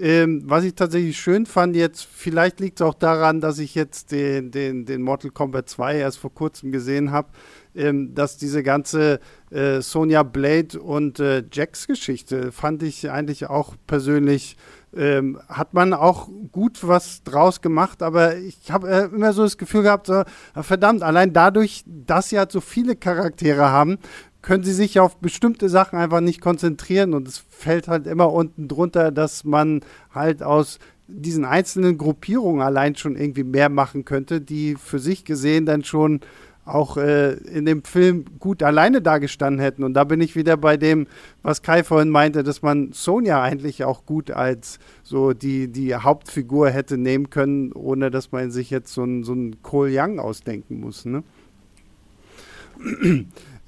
Ähm, was ich tatsächlich schön fand jetzt, vielleicht liegt es auch daran, dass ich jetzt den, den, den Mortal Kombat 2 erst vor kurzem gesehen habe, ähm, dass diese ganze äh, Sonja Blade und äh, Jax Geschichte fand ich eigentlich auch persönlich ähm, hat man auch gut was draus gemacht, aber ich habe äh, immer so das Gefühl gehabt, so, verdammt, allein dadurch, dass sie halt so viele Charaktere haben, können sie sich auf bestimmte Sachen einfach nicht konzentrieren und es fällt halt immer unten drunter, dass man halt aus diesen einzelnen Gruppierungen allein schon irgendwie mehr machen könnte, die für sich gesehen dann schon auch äh, in dem Film gut alleine dagestanden hätten. Und da bin ich wieder bei dem, was Kai vorhin meinte, dass man Sonja eigentlich auch gut als so die, die Hauptfigur hätte nehmen können, ohne dass man sich jetzt so einen so Cole Young ausdenken muss. Ne?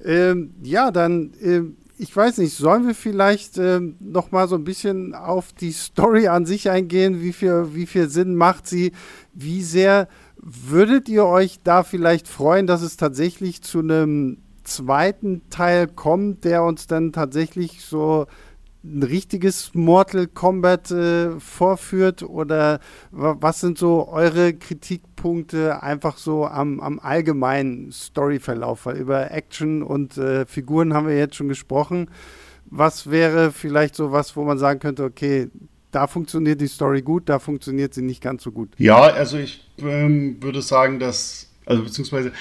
Ähm, ja, dann, äh, ich weiß nicht, sollen wir vielleicht äh, noch mal so ein bisschen auf die Story an sich eingehen? Wie viel, wie viel Sinn macht sie? Wie sehr Würdet ihr euch da vielleicht freuen, dass es tatsächlich zu einem zweiten Teil kommt, der uns dann tatsächlich so ein richtiges Mortal Kombat äh, vorführt? Oder was sind so eure Kritikpunkte einfach so am, am allgemeinen Storyverlauf? Weil über Action und äh, Figuren haben wir jetzt schon gesprochen. Was wäre vielleicht so was, wo man sagen könnte, okay, da funktioniert die Story gut, da funktioniert sie nicht ganz so gut. Ja, also ich ähm, würde sagen, dass, also beziehungsweise,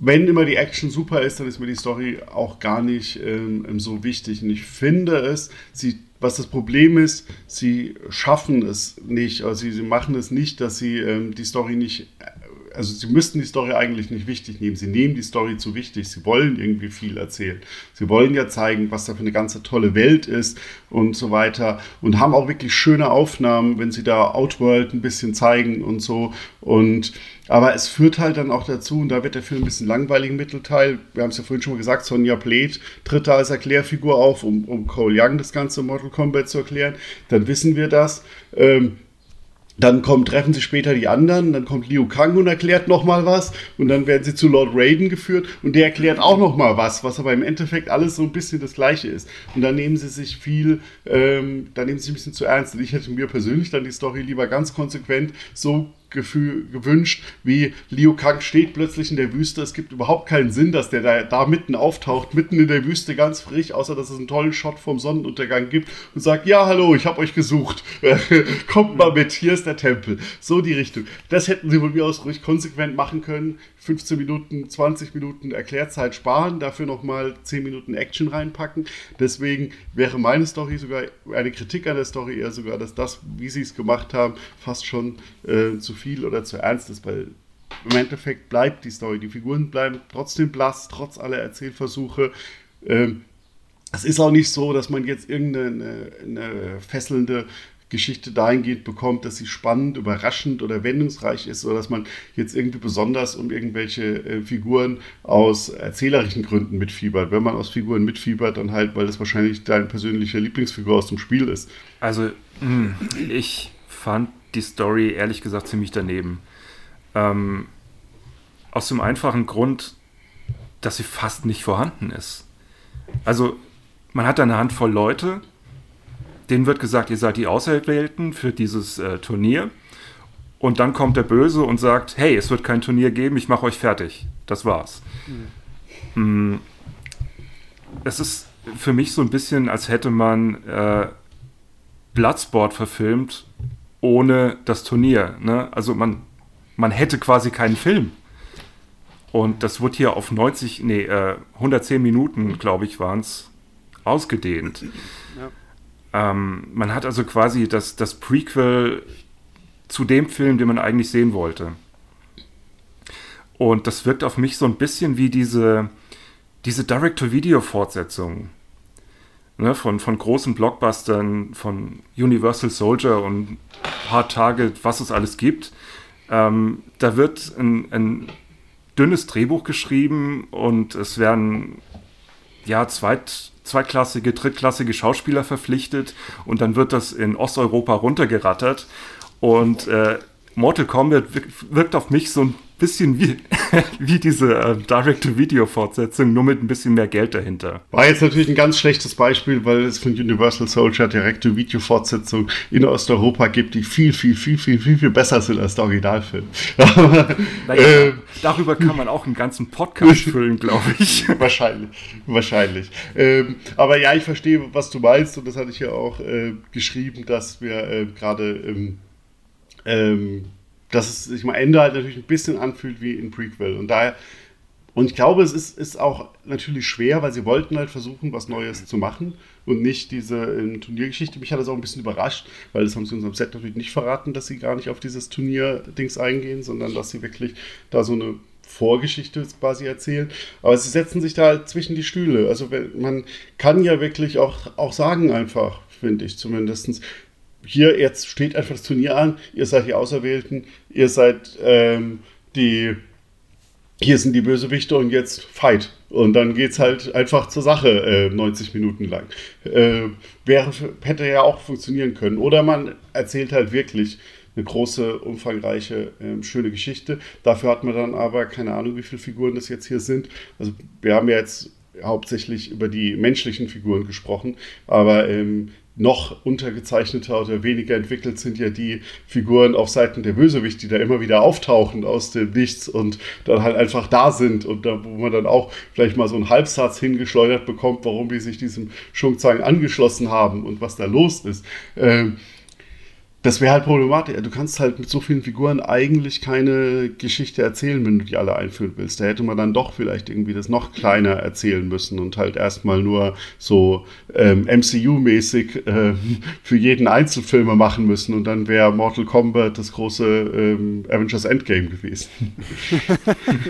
wenn immer die Action super ist, dann ist mir die Story auch gar nicht ähm, so wichtig. Und ich finde es, sie, was das Problem ist, sie schaffen es nicht, also sie, sie machen es nicht, dass sie ähm, die Story nicht also sie müssten die Story eigentlich nicht wichtig nehmen. Sie nehmen die Story zu wichtig. Sie wollen irgendwie viel erzählen. Sie wollen ja zeigen, was da für eine ganze tolle Welt ist und so weiter. Und haben auch wirklich schöne Aufnahmen, wenn sie da Outworld ein bisschen zeigen und so. Und aber es führt halt dann auch dazu, und da wird der Film ein bisschen langweilig im Mittelteil. Wir haben es ja vorhin schon mal gesagt, Sonja Blade tritt da als Erklärfigur auf, um, um Cole Young das ganze Mortal Kombat zu erklären. Dann wissen wir das. Ähm, dann kommen, treffen sie später die anderen, dann kommt Liu Kang und erklärt nochmal was und dann werden sie zu Lord Raiden geführt und der erklärt auch nochmal was, was aber im Endeffekt alles so ein bisschen das Gleiche ist. Und dann nehmen sie sich viel, ähm, dann nehmen sie sich ein bisschen zu ernst. Und ich hätte mir persönlich dann die Story lieber ganz konsequent so Gefühl, gewünscht, wie Liu Kang steht plötzlich in der Wüste. Es gibt überhaupt keinen Sinn, dass der da, da mitten auftaucht, mitten in der Wüste ganz frisch, außer dass es einen tollen Shot vom Sonnenuntergang gibt und sagt, ja, hallo, ich habe euch gesucht. Kommt mal mit, hier ist der Tempel. So die Richtung. Das hätten sie von mir aus ruhig konsequent machen können. 15 Minuten, 20 Minuten Erklärzeit sparen, dafür nochmal 10 Minuten Action reinpacken. Deswegen wäre meine Story sogar, eine Kritik an der Story eher sogar, dass das, wie sie es gemacht haben, fast schon äh, zu viel oder zu ernst ist, weil im Endeffekt bleibt die Story. Die Figuren bleiben trotzdem blass, trotz aller Erzählversuche. Ähm, es ist auch nicht so, dass man jetzt irgendeine eine fesselnde Geschichte dahingehend bekommt, dass sie spannend, überraschend oder wendungsreich ist, oder dass man jetzt irgendwie besonders um irgendwelche äh, Figuren aus erzählerischen Gründen mitfiebert. Wenn man aus Figuren mitfiebert, dann halt, weil das wahrscheinlich deine persönliche Lieblingsfigur aus dem Spiel ist. Also, hm, ich fand die Story ehrlich gesagt ziemlich daneben. Ähm, aus dem einfachen Grund, dass sie fast nicht vorhanden ist. Also man hat eine Handvoll Leute, denen wird gesagt, ihr seid die Auserwählten für dieses äh, Turnier. Und dann kommt der Böse und sagt, hey, es wird kein Turnier geben, ich mache euch fertig. Das war's. Mhm. Es ist für mich so ein bisschen, als hätte man äh, Bloodsport verfilmt ohne das Turnier. Ne? Also man, man hätte quasi keinen Film. Und das wurde hier auf 90, nee, äh, 110 Minuten, glaube ich, waren es, ausgedehnt. Ja. Ähm, man hat also quasi das, das Prequel zu dem Film, den man eigentlich sehen wollte. Und das wirkt auf mich so ein bisschen wie diese, diese Direct-to-Video-Fortsetzung ne, von, von großen Blockbustern, von Universal Soldier und Hard Target, was es alles gibt. Ähm, da wird ein, ein dünnes Drehbuch geschrieben und es werden ja zweit, zweitklassige, drittklassige Schauspieler verpflichtet und dann wird das in Osteuropa runtergerattert. Und äh, Mortal Kombat wirkt auf mich so ein bisschen wie, wie diese äh, Direct-to-Video-Fortsetzung, nur mit ein bisschen mehr Geld dahinter. War jetzt natürlich ein ganz schlechtes Beispiel, weil es von Universal Soldier Direct-to-Video-Fortsetzungen in Osteuropa gibt, die viel, viel, viel, viel, viel, viel besser sind als der Originalfilm. naja, ähm, darüber kann man auch einen ganzen Podcast füllen, glaube ich. wahrscheinlich, wahrscheinlich. Ähm, aber ja, ich verstehe, was du meinst und das hatte ich ja auch äh, geschrieben, dass wir äh, gerade ähm, ähm dass es sich am Ende halt natürlich ein bisschen anfühlt wie in Prequel. Und daher, und ich glaube, es ist, ist auch natürlich schwer, weil sie wollten halt versuchen, was Neues zu machen und nicht diese ähm, Turniergeschichte. Mich hat das auch ein bisschen überrascht, weil das haben sie uns am Set natürlich nicht verraten, dass sie gar nicht auf dieses Turnier-Dings eingehen, sondern dass sie wirklich da so eine Vorgeschichte quasi erzählen. Aber sie setzen sich da halt zwischen die Stühle. Also man kann ja wirklich auch, auch sagen einfach, finde ich zumindest, hier jetzt steht einfach das Turnier an, ihr seid die Auserwählten, ihr seid ähm, die, hier sind die Bösewichte und jetzt fight. Und dann geht es halt einfach zur Sache äh, 90 Minuten lang. Äh, wäre, hätte ja auch funktionieren können. Oder man erzählt halt wirklich eine große, umfangreiche, äh, schöne Geschichte. Dafür hat man dann aber keine Ahnung, wie viele Figuren das jetzt hier sind. Also wir haben ja jetzt hauptsächlich über die menschlichen Figuren gesprochen, aber ähm, noch untergezeichneter oder weniger entwickelt sind ja die Figuren auf Seiten der Bösewicht, die da immer wieder auftauchen aus dem Nichts und dann halt einfach da sind und da, wo man dann auch vielleicht mal so einen Halbsatz hingeschleudert bekommt, warum die sich diesem Schungzang angeschlossen haben und was da los ist. Ähm, das wäre halt problematisch. Du kannst halt mit so vielen Figuren eigentlich keine Geschichte erzählen, wenn du die alle einführen willst. Da hätte man dann doch vielleicht irgendwie das noch kleiner erzählen müssen und halt erstmal nur so ähm, MCU-mäßig äh, für jeden Einzelfilmer machen müssen und dann wäre Mortal Kombat das große ähm, Avengers Endgame gewesen.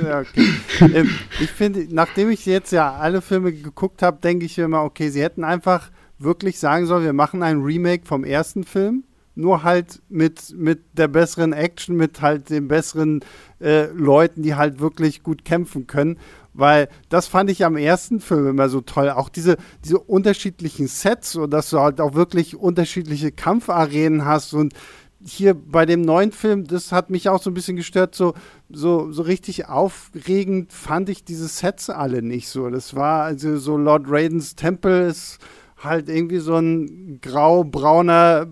ja, okay. ähm, ich finde, nachdem ich jetzt ja alle Filme geguckt habe, denke ich immer, okay, sie hätten einfach wirklich sagen sollen, wir machen ein Remake vom ersten Film nur halt mit, mit der besseren Action, mit halt den besseren äh, Leuten, die halt wirklich gut kämpfen können. Weil das fand ich am ersten Film immer so toll. Auch diese, diese unterschiedlichen Sets und dass du halt auch wirklich unterschiedliche Kampfarenen hast und hier bei dem neuen Film, das hat mich auch so ein bisschen gestört, so, so, so richtig aufregend fand ich diese Sets alle nicht so. Das war also so Lord Raidens Tempel ist halt irgendwie so ein grau-brauner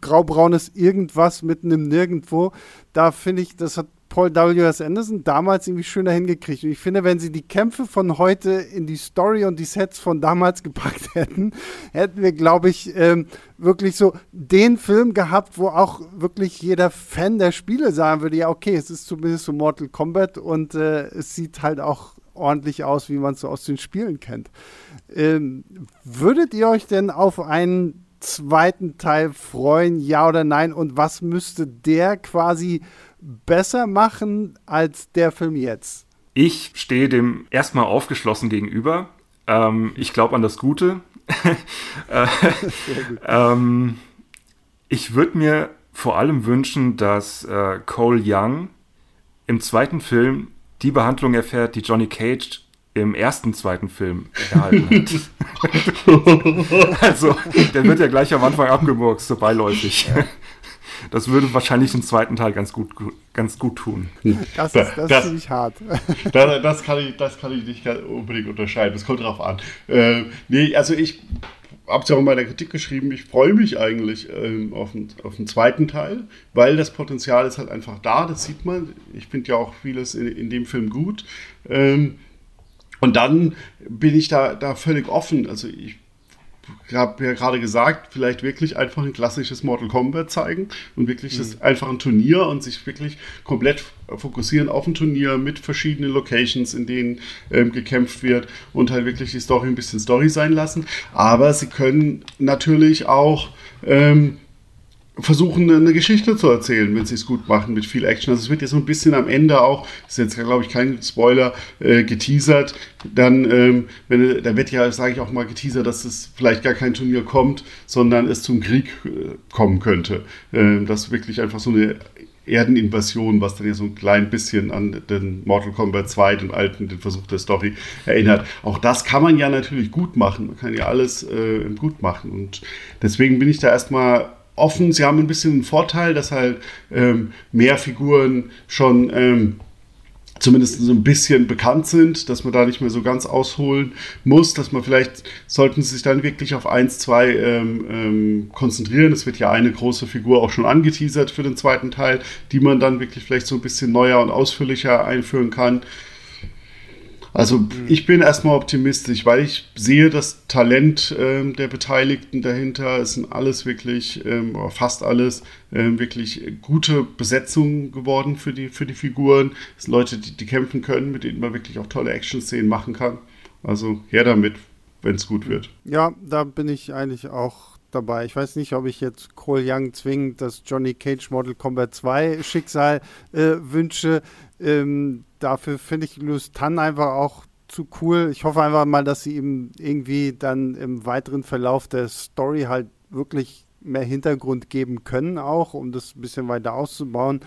graubraunes Irgendwas mitten im Nirgendwo. Da finde ich, das hat Paul W.S. Anderson damals irgendwie schöner hingekriegt. Und ich finde, wenn sie die Kämpfe von heute in die Story und die Sets von damals gepackt hätten, hätten wir, glaube ich, ähm, wirklich so den Film gehabt, wo auch wirklich jeder Fan der Spiele sagen würde, ja, okay, es ist zumindest so Mortal Kombat und äh, es sieht halt auch ordentlich aus, wie man es so aus den Spielen kennt. Ähm, würdet ihr euch denn auf einen zweiten Teil freuen, ja oder nein? Und was müsste der quasi besser machen als der Film jetzt? Ich stehe dem erstmal aufgeschlossen gegenüber. Ähm, ich glaube an das Gute. äh, ähm, ich würde mir vor allem wünschen, dass äh, Cole Young im zweiten Film die Behandlung erfährt, die Johnny Cage im ersten, zweiten Film erhalten hat. also, der wird ja gleich am Anfang abgemurkst, so beiläufig. Ja. Das würde wahrscheinlich den zweiten Teil ganz gut, ganz gut tun. Das ist, das, das ist ziemlich hart. Das, das, kann ich, das kann ich nicht unbedingt unterscheiden. Das kommt drauf an. Äh, nee, also ich habe es ja auch in meiner Kritik geschrieben, ich freue mich eigentlich ähm, auf, den, auf den zweiten Teil, weil das Potenzial ist halt einfach da, das sieht man. Ich finde ja auch vieles in, in dem Film gut. Ähm, und dann bin ich da, da völlig offen. Also ich habe ja gerade gesagt, vielleicht wirklich einfach ein klassisches Mortal Kombat zeigen und wirklich mhm. das einfach ein Turnier und sich wirklich komplett fokussieren auf ein Turnier mit verschiedenen Locations, in denen ähm, gekämpft wird und halt wirklich die Story ein bisschen Story sein lassen. Aber sie können natürlich auch ähm, versuchen, eine Geschichte zu erzählen, wenn sie es gut machen, mit viel Action. Also es wird jetzt so ein bisschen am Ende auch, das ist jetzt, glaube ich, kein Spoiler, äh, geteasert. Dann, ähm, wenn, da wird ja, sage ich auch mal, geteasert, dass es vielleicht gar kein Turnier kommt, sondern es zum Krieg äh, kommen könnte. Äh, das wirklich einfach so eine Erdeninvasion, was dann ja so ein klein bisschen an den Mortal Kombat 2, den alten, den Versuch der Story erinnert. Auch das kann man ja natürlich gut machen. Man kann ja alles äh, gut machen. Und deswegen bin ich da erstmal offen. Sie haben ein bisschen einen Vorteil, dass halt ähm, mehr Figuren schon ähm, zumindest so ein bisschen bekannt sind, dass man da nicht mehr so ganz ausholen muss, dass man vielleicht, sollten sie sich dann wirklich auf eins, zwei ähm, ähm, konzentrieren. Es wird ja eine große Figur auch schon angeteasert für den zweiten Teil, die man dann wirklich vielleicht so ein bisschen neuer und ausführlicher einführen kann. Also mhm. ich bin erstmal optimistisch, weil ich sehe das Talent ähm, der Beteiligten dahinter. Es sind alles wirklich, ähm, fast alles, ähm, wirklich gute Besetzungen geworden für die, für die Figuren. Es sind Leute, die, die kämpfen können, mit denen man wirklich auch tolle Action-Szenen machen kann. Also her damit, wenn es gut wird. Ja, da bin ich eigentlich auch dabei. Ich weiß nicht, ob ich jetzt Cole Young zwingend das Johnny Cage Model Combat 2 Schicksal äh, wünsche. Ähm, dafür finde ich Lustan einfach auch zu cool. Ich hoffe einfach mal, dass sie ihm irgendwie dann im weiteren Verlauf der Story halt wirklich mehr Hintergrund geben können, auch um das ein bisschen weiter auszubauen.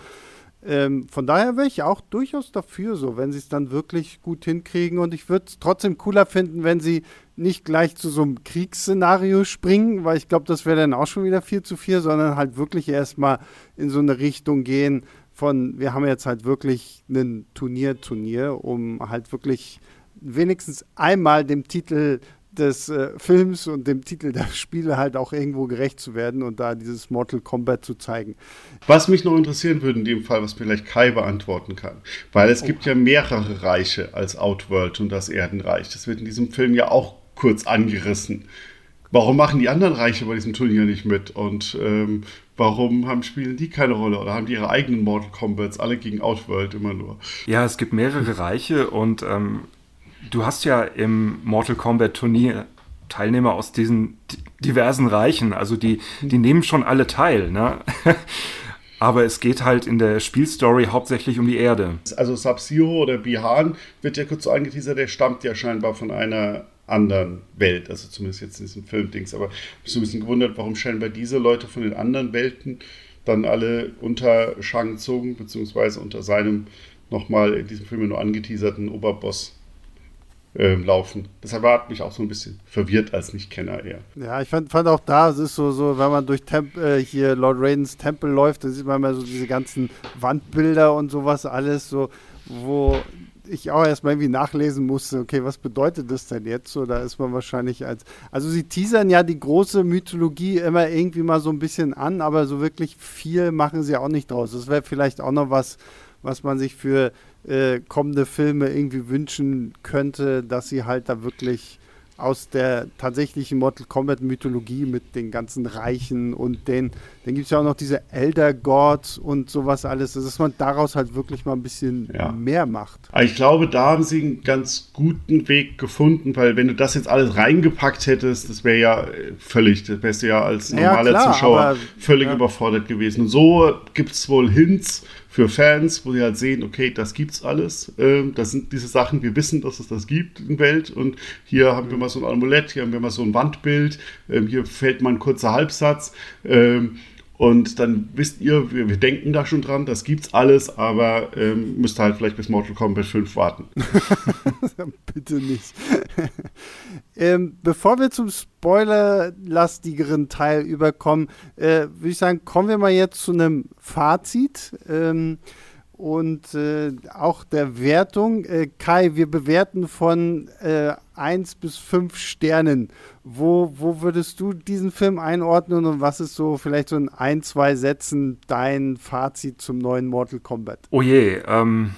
Ähm, von daher wäre ich auch durchaus dafür, so, wenn sie es dann wirklich gut hinkriegen. Und ich würde es trotzdem cooler finden, wenn sie nicht gleich zu so einem Kriegsszenario springen, weil ich glaube, das wäre dann auch schon wieder viel zu viel, sondern halt wirklich erstmal in so eine Richtung gehen von, wir haben jetzt halt wirklich ein Turnier-Turnier, um halt wirklich wenigstens einmal dem Titel des äh, Films und dem Titel der Spiele halt auch irgendwo gerecht zu werden und da dieses Mortal Kombat zu zeigen. Was mich noch interessieren würde in dem Fall, was vielleicht Kai beantworten kann, weil es oh. gibt ja mehrere Reiche als Outworld und das Erdenreich. Das wird in diesem Film ja auch kurz angerissen. Warum machen die anderen Reiche bei diesem Turnier nicht mit? Und ähm, warum haben, spielen die keine Rolle? Oder haben die ihre eigenen Mortal Kombats, alle gegen Outworld immer nur? Ja, es gibt mehrere Reiche und ähm, du hast ja im Mortal Kombat Turnier Teilnehmer aus diesen diversen Reichen, also die, die nehmen schon alle teil, ne? Aber es geht halt in der Spielstory hauptsächlich um die Erde. Also Sub-Zero oder Bihan wird ja kurz so angeteasert, der stammt ja scheinbar von einer anderen Welt, also zumindest jetzt in diesem Film-Dings. Aber ich bin so ein bisschen gewundert, warum scheinbar diese Leute von den anderen Welten dann alle unter Shang Tsung, beziehungsweise unter seinem nochmal in diesem Film nur angeteaserten Oberboss ähm, laufen. Deshalb hat mich auch so ein bisschen verwirrt als Nicht-Kenner eher. Ja, ich fand, fand auch da, es ist so, so wenn man durch Temp äh, hier Lord Raidens Tempel läuft, da sieht man mal so diese ganzen Wandbilder und sowas alles, so, wo ich auch erstmal irgendwie nachlesen musste, okay, was bedeutet das denn jetzt? So, da ist man wahrscheinlich als. Also sie teasern ja die große Mythologie immer irgendwie mal so ein bisschen an, aber so wirklich viel machen sie auch nicht draus. Das wäre vielleicht auch noch was, was man sich für äh, kommende Filme irgendwie wünschen könnte, dass sie halt da wirklich aus der tatsächlichen Mortal Kombat Mythologie mit den ganzen Reichen und den, dann gibt es ja auch noch diese Elder Gods und sowas alles, dass man daraus halt wirklich mal ein bisschen ja. mehr macht. Ich glaube, da haben sie einen ganz guten Weg gefunden, weil wenn du das jetzt alles reingepackt hättest, das wäre ja völlig, das wärst du ja als normaler ja, klar, Zuschauer aber, völlig ja. überfordert gewesen. Und so gibt es wohl Hints für Fans, wo sie halt sehen, okay, das gibt's alles. Ähm, das sind diese Sachen, wir wissen, dass es das gibt in der Welt. Und hier haben wir mal so ein Amulett, hier haben wir mal so ein Wandbild, ähm, hier fällt mal ein kurzer Halbsatz. Ähm, und dann wisst ihr, wir, wir, denken da schon dran, das gibt's alles, aber ähm, müsst halt vielleicht bis Mortal Kombat 5 warten. Bitte nicht. Ähm, bevor wir zum spoilerlastigeren Teil überkommen, äh, würde ich sagen, kommen wir mal jetzt zu einem Fazit. Ähm, und äh, auch der Wertung. Äh, Kai, wir bewerten von äh, 1 bis 5 Sternen. Wo, wo würdest du diesen Film einordnen und was ist so vielleicht so in ein, zwei Sätzen dein Fazit zum neuen Mortal Kombat? Oh je, ähm,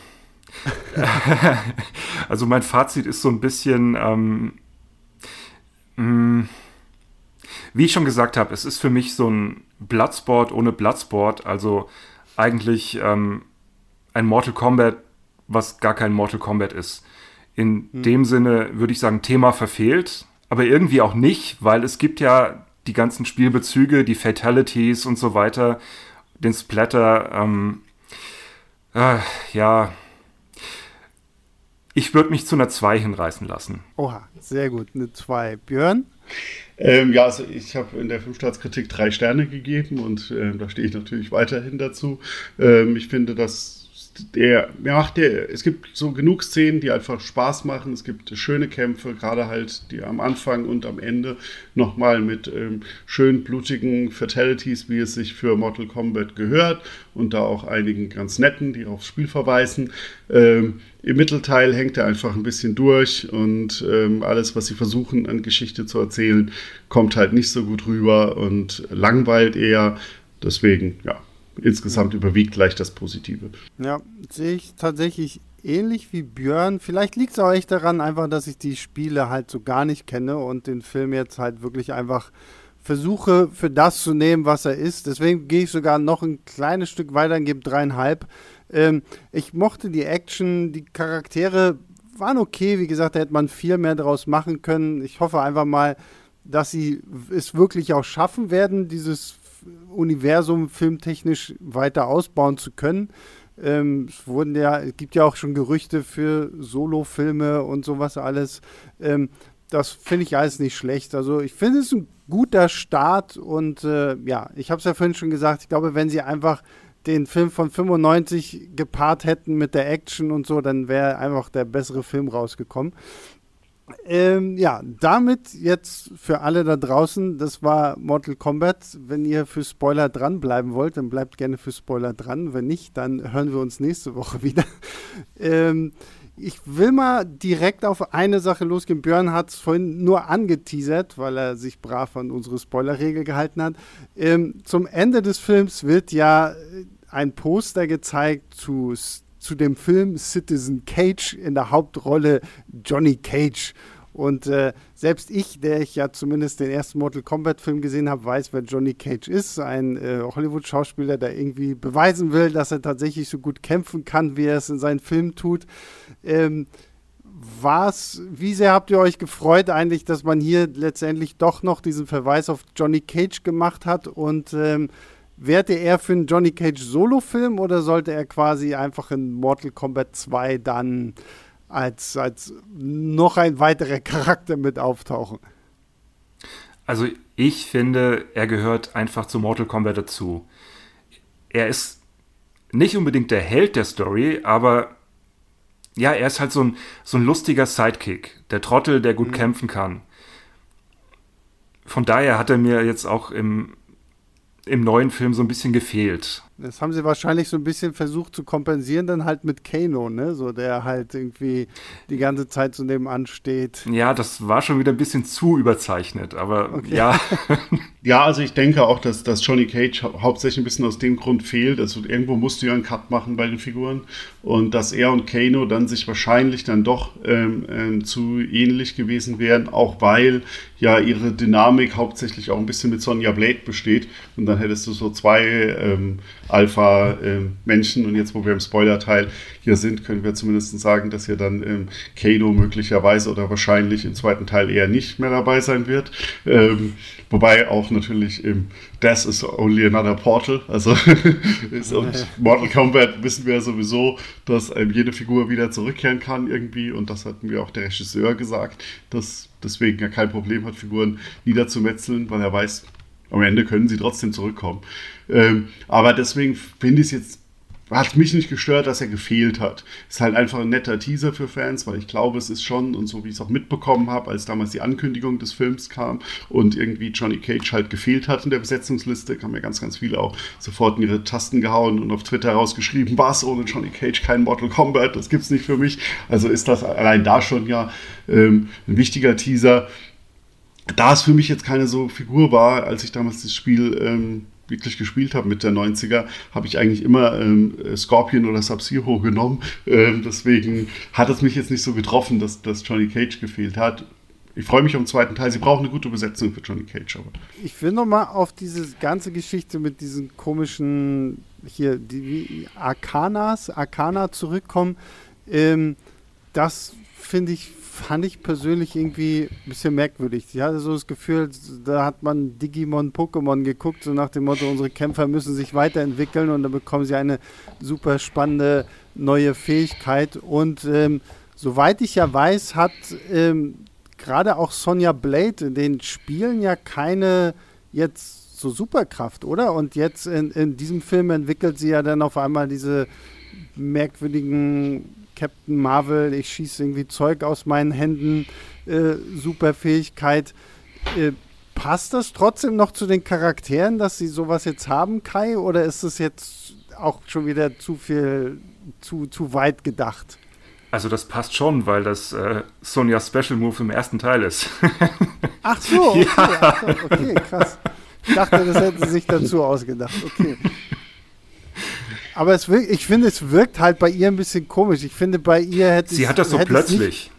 also mein Fazit ist so ein bisschen, ähm, mh, mm, wie ich schon gesagt habe, es ist für mich so ein Bloodsport ohne Bloodsport, also eigentlich ähm, ein Mortal Kombat, was gar kein Mortal Kombat ist. In hm. dem Sinne würde ich sagen, Thema verfehlt, aber irgendwie auch nicht, weil es gibt ja die ganzen Spielbezüge, die Fatalities und so weiter, den Splatter, ähm, äh, ja, ich würde mich zu einer 2 hinreißen lassen. Oha, sehr gut, eine 2. Björn? Ähm, ja, also ich habe in der Filmstaatskritik drei Sterne gegeben und äh, da stehe ich natürlich weiterhin dazu. Ähm, ich finde, dass der macht der, es gibt so genug Szenen, die einfach Spaß machen. Es gibt schöne Kämpfe, gerade halt die am Anfang und am Ende nochmal mit ähm, schön blutigen Fatalities, wie es sich für Mortal Kombat gehört und da auch einigen ganz netten, die aufs Spiel verweisen. Ähm, Im Mittelteil hängt er einfach ein bisschen durch und ähm, alles, was sie versuchen an Geschichte zu erzählen, kommt halt nicht so gut rüber und langweilt eher. Deswegen, ja, insgesamt überwiegt gleich das Positive. Ja, sehe ich tatsächlich ähnlich wie Björn. Vielleicht liegt es auch echt daran, einfach, dass ich die Spiele halt so gar nicht kenne und den Film jetzt halt wirklich einfach versuche, für das zu nehmen, was er ist. Deswegen gehe ich sogar noch ein kleines Stück weiter und gebe dreieinhalb. Ähm, ich mochte die Action, die Charaktere waren okay. Wie gesagt, da hätte man viel mehr draus machen können. Ich hoffe einfach mal, dass sie es wirklich auch schaffen werden, dieses Universum filmtechnisch weiter ausbauen zu können. Ähm, es wurden ja, es gibt ja auch schon Gerüchte für Solo-Filme und sowas alles. Ähm, das finde ich alles nicht schlecht. Also ich finde es ein guter Start und äh, ja, ich habe es ja vorhin schon gesagt, ich glaube, wenn sie einfach den Film von 95 gepaart hätten mit der Action und so, dann wäre einfach der bessere Film rausgekommen. Ähm, ja, damit jetzt für alle da draußen, das war Mortal Kombat. Wenn ihr für Spoiler dranbleiben wollt, dann bleibt gerne für Spoiler dran. Wenn nicht, dann hören wir uns nächste Woche wieder. ähm, ich will mal direkt auf eine Sache losgehen. Björn hat es vorhin nur angeteasert, weil er sich brav an unsere Spoilerregel gehalten hat. Ähm, zum Ende des Films wird ja ein Poster gezeigt zu zu dem Film Citizen Cage in der Hauptrolle Johnny Cage. Und äh, selbst ich, der ich ja zumindest den ersten Mortal Kombat-Film gesehen habe, weiß, wer Johnny Cage ist. Ein äh, Hollywood-Schauspieler, der irgendwie beweisen will, dass er tatsächlich so gut kämpfen kann, wie er es in seinen Filmen tut. Ähm, was, wie sehr habt ihr euch gefreut eigentlich, dass man hier letztendlich doch noch diesen Verweis auf Johnny Cage gemacht hat und ähm, Wäre er für einen Johnny Cage Solo-Film oder sollte er quasi einfach in Mortal Kombat 2 dann als, als noch ein weiterer Charakter mit auftauchen? Also ich finde, er gehört einfach zu Mortal Kombat dazu. Er ist nicht unbedingt der Held der Story, aber ja, er ist halt so ein, so ein lustiger Sidekick, der Trottel, der gut mhm. kämpfen kann. Von daher hat er mir jetzt auch im im neuen Film so ein bisschen gefehlt. Das haben sie wahrscheinlich so ein bisschen versucht zu kompensieren, dann halt mit Kano, ne? So der halt irgendwie die ganze Zeit so nebenan steht. Ja, das war schon wieder ein bisschen zu überzeichnet, aber okay. ja. ja, also ich denke auch, dass, dass Johnny Cage hau hauptsächlich ein bisschen aus dem Grund fehlt. Also irgendwo musste ja einen Cut machen bei den Figuren. Und dass er und Kano dann sich wahrscheinlich dann doch ähm, ähm, zu ähnlich gewesen wären, auch weil ja ihre Dynamik hauptsächlich auch ein bisschen mit Sonja Blade besteht. Und dann hättest du so zwei ähm, Alpha-Menschen. und jetzt, wo wir im Spoiler-Teil hier sind, können wir zumindest sagen, dass hier dann ähm, Kano möglicherweise oder wahrscheinlich im zweiten Teil eher nicht mehr dabei sein wird. Ähm, wobei auch natürlich im Death is only another portal. Also ist, und Mortal Kombat wissen wir ja sowieso, dass ähm, jede Figur wieder zurückkehren kann irgendwie. Und das hat mir auch der Regisseur gesagt, dass deswegen er kein Problem hat, Figuren niederzumetzeln, weil er weiß, am Ende können sie trotzdem zurückkommen. Ähm, aber deswegen finde ich es jetzt hat mich nicht gestört, dass er gefehlt hat. Ist halt einfach ein netter Teaser für Fans, weil ich glaube, es ist schon, und so wie ich es auch mitbekommen habe, als damals die Ankündigung des Films kam und irgendwie Johnny Cage halt gefehlt hat in der Besetzungsliste, haben ja ganz, ganz viele auch sofort in ihre Tasten gehauen und auf Twitter rausgeschrieben, was ohne Johnny Cage kein Mortal Kombat, das gibt's nicht für mich. Also ist das allein da schon ja ähm, ein wichtiger Teaser. Da es für mich jetzt keine so Figur war, als ich damals das Spiel ähm, wirklich gespielt habe mit der 90er, habe ich eigentlich immer ähm, Scorpion oder Sub-Zero genommen. Ähm, deswegen hat es mich jetzt nicht so getroffen, dass, dass Johnny Cage gefehlt hat. Ich freue mich am zweiten Teil. Sie brauchen eine gute Besetzung für Johnny Cage. Aber. Ich will noch mal auf diese ganze Geschichte mit diesen komischen hier die Arkanas, Arcana zurückkommen. Ähm, das finde ich fand ich persönlich irgendwie ein bisschen merkwürdig. Ich hatte so das Gefühl, da hat man Digimon Pokémon geguckt, so nach dem Motto, unsere Kämpfer müssen sich weiterentwickeln und dann bekommen sie eine super spannende neue Fähigkeit. Und ähm, soweit ich ja weiß, hat ähm, gerade auch Sonja Blade in den Spielen ja keine jetzt so Superkraft, oder? Und jetzt in, in diesem Film entwickelt sie ja dann auf einmal diese merkwürdigen Captain Marvel, ich schieße irgendwie Zeug aus meinen Händen, äh, super Fähigkeit. Äh, passt das trotzdem noch zu den Charakteren, dass sie sowas jetzt haben, Kai? Oder ist es jetzt auch schon wieder zu viel, zu, zu weit gedacht? Also das passt schon, weil das äh, Sonja Special Move im ersten Teil ist. Ach so, okay, ja. ach so, okay krass. Ich dachte, das hätten sie sich dazu ausgedacht. Okay. Aber es wirkt, ich finde, es wirkt halt bei ihr ein bisschen komisch. Ich finde, bei ihr hätte Sie hat das so plötzlich.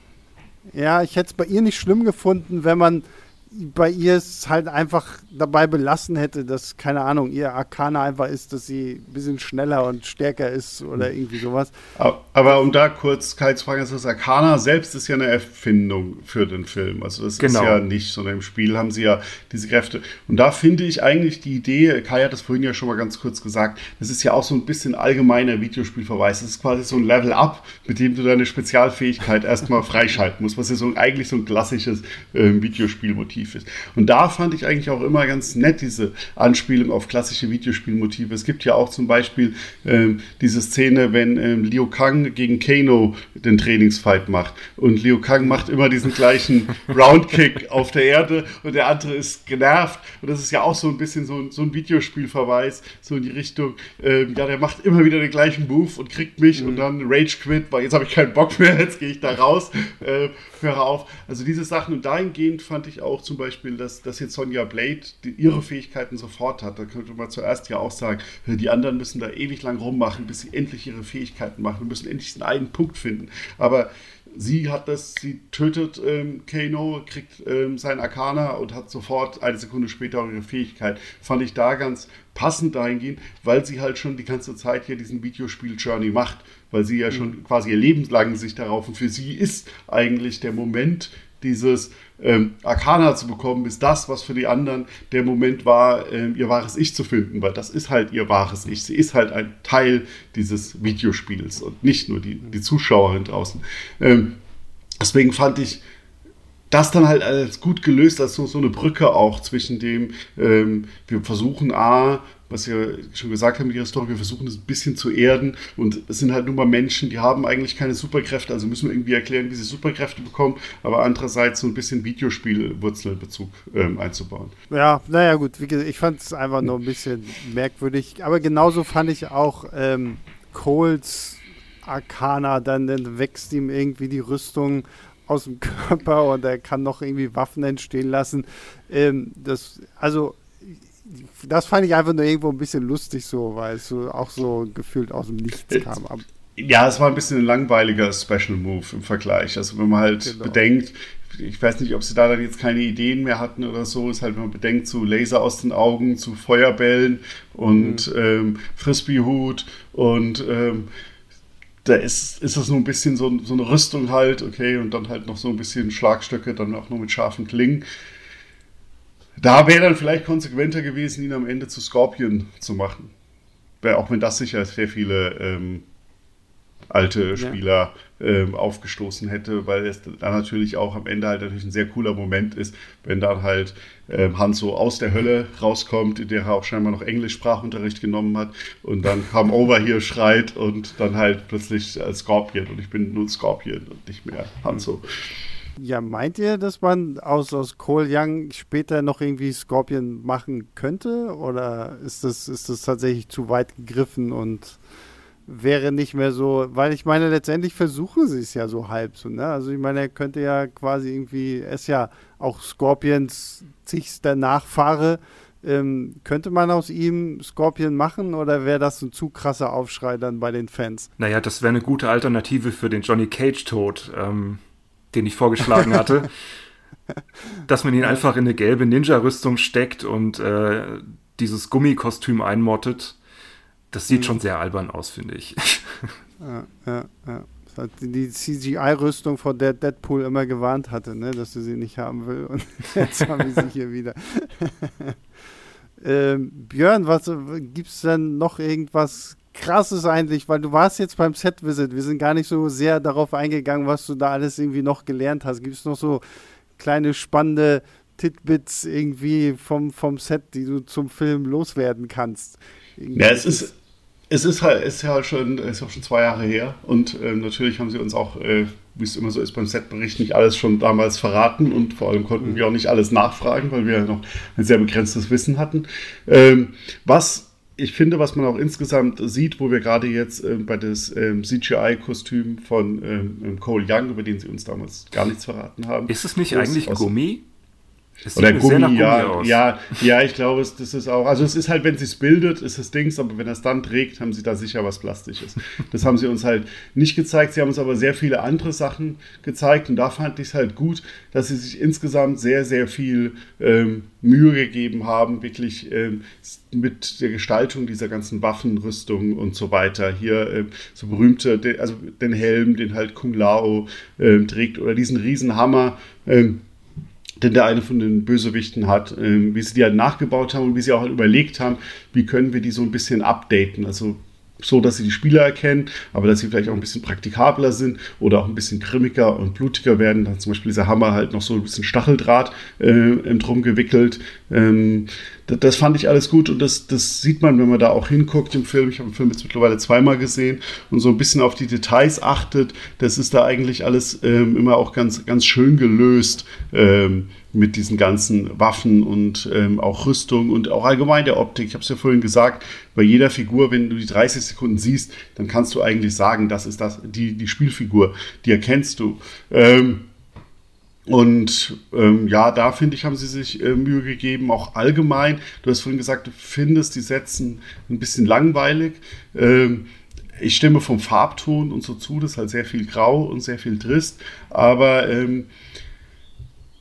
Nicht, ja, ich hätte es bei ihr nicht schlimm gefunden, wenn man bei ihr es halt einfach dabei belassen hätte, dass, keine Ahnung, ihr Arcana einfach ist, dass sie ein bisschen schneller und stärker ist oder irgendwie sowas. Aber um da kurz Kai zu fragen, das Arcana selbst ist ja eine Erfindung für den Film. Also das genau. ist ja nicht, sondern im Spiel haben sie ja diese Kräfte. Und da finde ich eigentlich die Idee, Kai hat das vorhin ja schon mal ganz kurz gesagt, das ist ja auch so ein bisschen allgemeiner Videospielverweis. Das ist quasi so ein Level-Up, mit dem du deine Spezialfähigkeit erstmal freischalten musst, was ja so eigentlich so ein klassisches äh, Videospielmotiv Videospielmotiv ist. Und da fand ich eigentlich auch immer ganz nett diese Anspielung auf klassische Videospielmotive. Es gibt ja auch zum Beispiel ähm, diese Szene, wenn ähm, Liu Kang gegen Kano den Trainingsfight macht. Und Liu Kang macht immer diesen gleichen Roundkick auf der Erde und der andere ist genervt. Und das ist ja auch so ein bisschen so, so ein Videospielverweis, so in die Richtung, ähm, ja, der macht immer wieder den gleichen Move und kriegt mich mhm. und dann Rage Quit, weil jetzt habe ich keinen Bock mehr, jetzt gehe ich da raus, äh, höre auf. Also diese Sachen und dahingehend fand ich auch zum Beispiel, dass, dass jetzt Sonja Blade die, ihre Fähigkeiten sofort hat. Da könnte man zuerst ja auch sagen, die anderen müssen da ewig lang rummachen, bis sie endlich ihre Fähigkeiten machen und müssen endlich den einen Punkt finden. Aber sie hat das, sie tötet ähm, Kano, kriegt ähm, sein Arcana und hat sofort eine Sekunde später ihre Fähigkeit. Fand ich da ganz passend dahingehend, weil sie halt schon die ganze Zeit hier diesen Videospiel-Journey macht, weil sie ja mhm. schon quasi ihr Leben lang sich darauf und für sie ist eigentlich der Moment dieses ähm, Arcana zu bekommen, ist das, was für die anderen der Moment war, ähm, ihr wahres Ich zu finden, weil das ist halt ihr wahres Ich. Sie ist halt ein Teil dieses Videospiels und nicht nur die, die Zuschauerin draußen. Ähm, deswegen fand ich das dann halt als gut gelöst, als so, so eine Brücke auch zwischen dem, ähm, wir versuchen A, was wir schon gesagt haben ihrer Story, wir versuchen es ein bisschen zu erden und es sind halt nur mal Menschen, die haben eigentlich keine Superkräfte, also müssen wir irgendwie erklären, wie sie Superkräfte bekommen, aber andererseits so ein bisschen Videospielwurzelbezug ähm, einzubauen. Ja, naja gut, ich fand es einfach nur ein bisschen merkwürdig, aber genauso fand ich auch ähm, Coles Arcana, dann, dann wächst ihm irgendwie die Rüstung aus dem Körper und er kann noch irgendwie Waffen entstehen lassen. Ähm, das, also das fand ich einfach nur irgendwo ein bisschen lustig so, weil es so auch so gefühlt aus dem Nichts äh, kam. Ja, es war ein bisschen ein langweiliger Special Move im Vergleich. Also wenn man halt genau. bedenkt, ich weiß nicht, ob sie da dann jetzt keine Ideen mehr hatten oder so, ist halt, wenn man bedenkt, zu Laser aus den Augen, zu Feuerbällen und mhm. ähm, Frisbeehut und ähm, da ist, ist das nur ein bisschen so, so eine Rüstung halt, okay, und dann halt noch so ein bisschen Schlagstöcke, dann auch nur mit scharfen Klingen. Da wäre dann vielleicht konsequenter gewesen, ihn am Ende zu Scorpion zu machen. Auch wenn das sicher sehr viele ähm, alte Spieler ja. ähm, aufgestoßen hätte, weil es dann natürlich auch am Ende halt natürlich ein sehr cooler Moment ist, wenn dann halt ähm, Hanzo aus der Hölle rauskommt, in der er auch scheinbar noch Englisch-Sprachunterricht genommen hat und dann Come Over hier schreit und dann halt plötzlich als Scorpion und ich bin nun Scorpion und nicht mehr Hanzo. Ja, meint ihr, dass man aus, aus Cole Young später noch irgendwie Scorpion machen könnte? Oder ist das, ist das tatsächlich zu weit gegriffen und wäre nicht mehr so, weil ich meine, letztendlich versuchen sie es ja so halb so, ne? Also ich meine, er könnte ja quasi irgendwie, er ist ja auch Scorpions zigster Nachfahre. Ähm, könnte man aus ihm Scorpion machen oder wäre das ein zu krasser Aufschrei dann bei den Fans? Naja, das wäre eine gute Alternative für den Johnny Cage-Tod, ähm, den ich vorgeschlagen hatte. dass man ihn einfach in eine gelbe Ninja-Rüstung steckt und äh, dieses Gummikostüm einmottet das sieht mhm. schon sehr albern aus, finde ich. Ja, ja, ja. Die CGI-Rüstung, vor der Deadpool immer gewarnt hatte, ne, dass du sie nicht haben will. Und jetzt haben wir sie hier wieder. ähm, Björn, was gibt es denn noch irgendwas krasses eigentlich? Weil du warst jetzt beim Set-Visit. Wir sind gar nicht so sehr darauf eingegangen, was du da alles irgendwie noch gelernt hast. Gibt es noch so kleine spannende Titbits irgendwie vom, vom Set, die du zum Film loswerden kannst? Irgendwie ja, es ist, es ist halt, ist ja schon, ist auch schon zwei Jahre her und ähm, natürlich haben sie uns auch, äh, wie es immer so ist beim Setbericht, nicht alles schon damals verraten und vor allem konnten wir auch nicht alles nachfragen, weil wir ja noch ein sehr begrenztes Wissen hatten. Ähm, was ich finde, was man auch insgesamt sieht, wo wir gerade jetzt äh, bei das ähm, CGI-Kostüm von ähm, Cole Young, über den sie uns damals gar nichts verraten haben. Ist es nicht eigentlich Gummi? Es Oder Gummi, Gummi, ja, ja, ja, ich glaube, das ist auch, also es ist halt, wenn sie es bildet, ist es Dings, aber wenn er es dann trägt, haben sie da sicher was Plastisches. Das haben sie uns halt nicht gezeigt, sie haben uns aber sehr viele andere Sachen gezeigt und da fand ich es halt gut, dass sie sich insgesamt sehr, sehr viel ähm, Mühe gegeben haben, wirklich ähm, mit der Gestaltung dieser ganzen Waffenrüstung und so weiter. Hier ähm, so berühmte, also den Helm, den halt Kung Lao ähm, trägt oder diesen Riesenhammer, ähm, denn der eine von den Bösewichten hat, äh, wie sie die halt nachgebaut haben und wie sie auch halt überlegt haben, wie können wir die so ein bisschen updaten. Also so, dass sie die Spieler erkennen, aber dass sie vielleicht auch ein bisschen praktikabler sind oder auch ein bisschen grimmiger und blutiger werden. Da hat zum Beispiel dieser Hammer halt noch so ein bisschen Stacheldraht äh, drum gewickelt. Ähm, das, das, fand ich alles gut und das, das sieht man, wenn man da auch hinguckt im Film. Ich habe den Film jetzt mittlerweile zweimal gesehen und so ein bisschen auf die Details achtet. Das ist da eigentlich alles ähm, immer auch ganz, ganz schön gelöst. Ähm, mit diesen ganzen Waffen und ähm, auch Rüstung und auch allgemein der Optik. Ich habe es ja vorhin gesagt, bei jeder Figur, wenn du die 30 Sekunden siehst, dann kannst du eigentlich sagen, das ist das, die, die Spielfigur, die erkennst du. Ähm, und ähm, ja, da finde ich, haben sie sich äh, Mühe gegeben, auch allgemein. Du hast vorhin gesagt, du findest die Sätzen ein bisschen langweilig. Ähm, ich stimme vom Farbton und so zu, das ist halt sehr viel Grau und sehr viel Trist, aber ähm,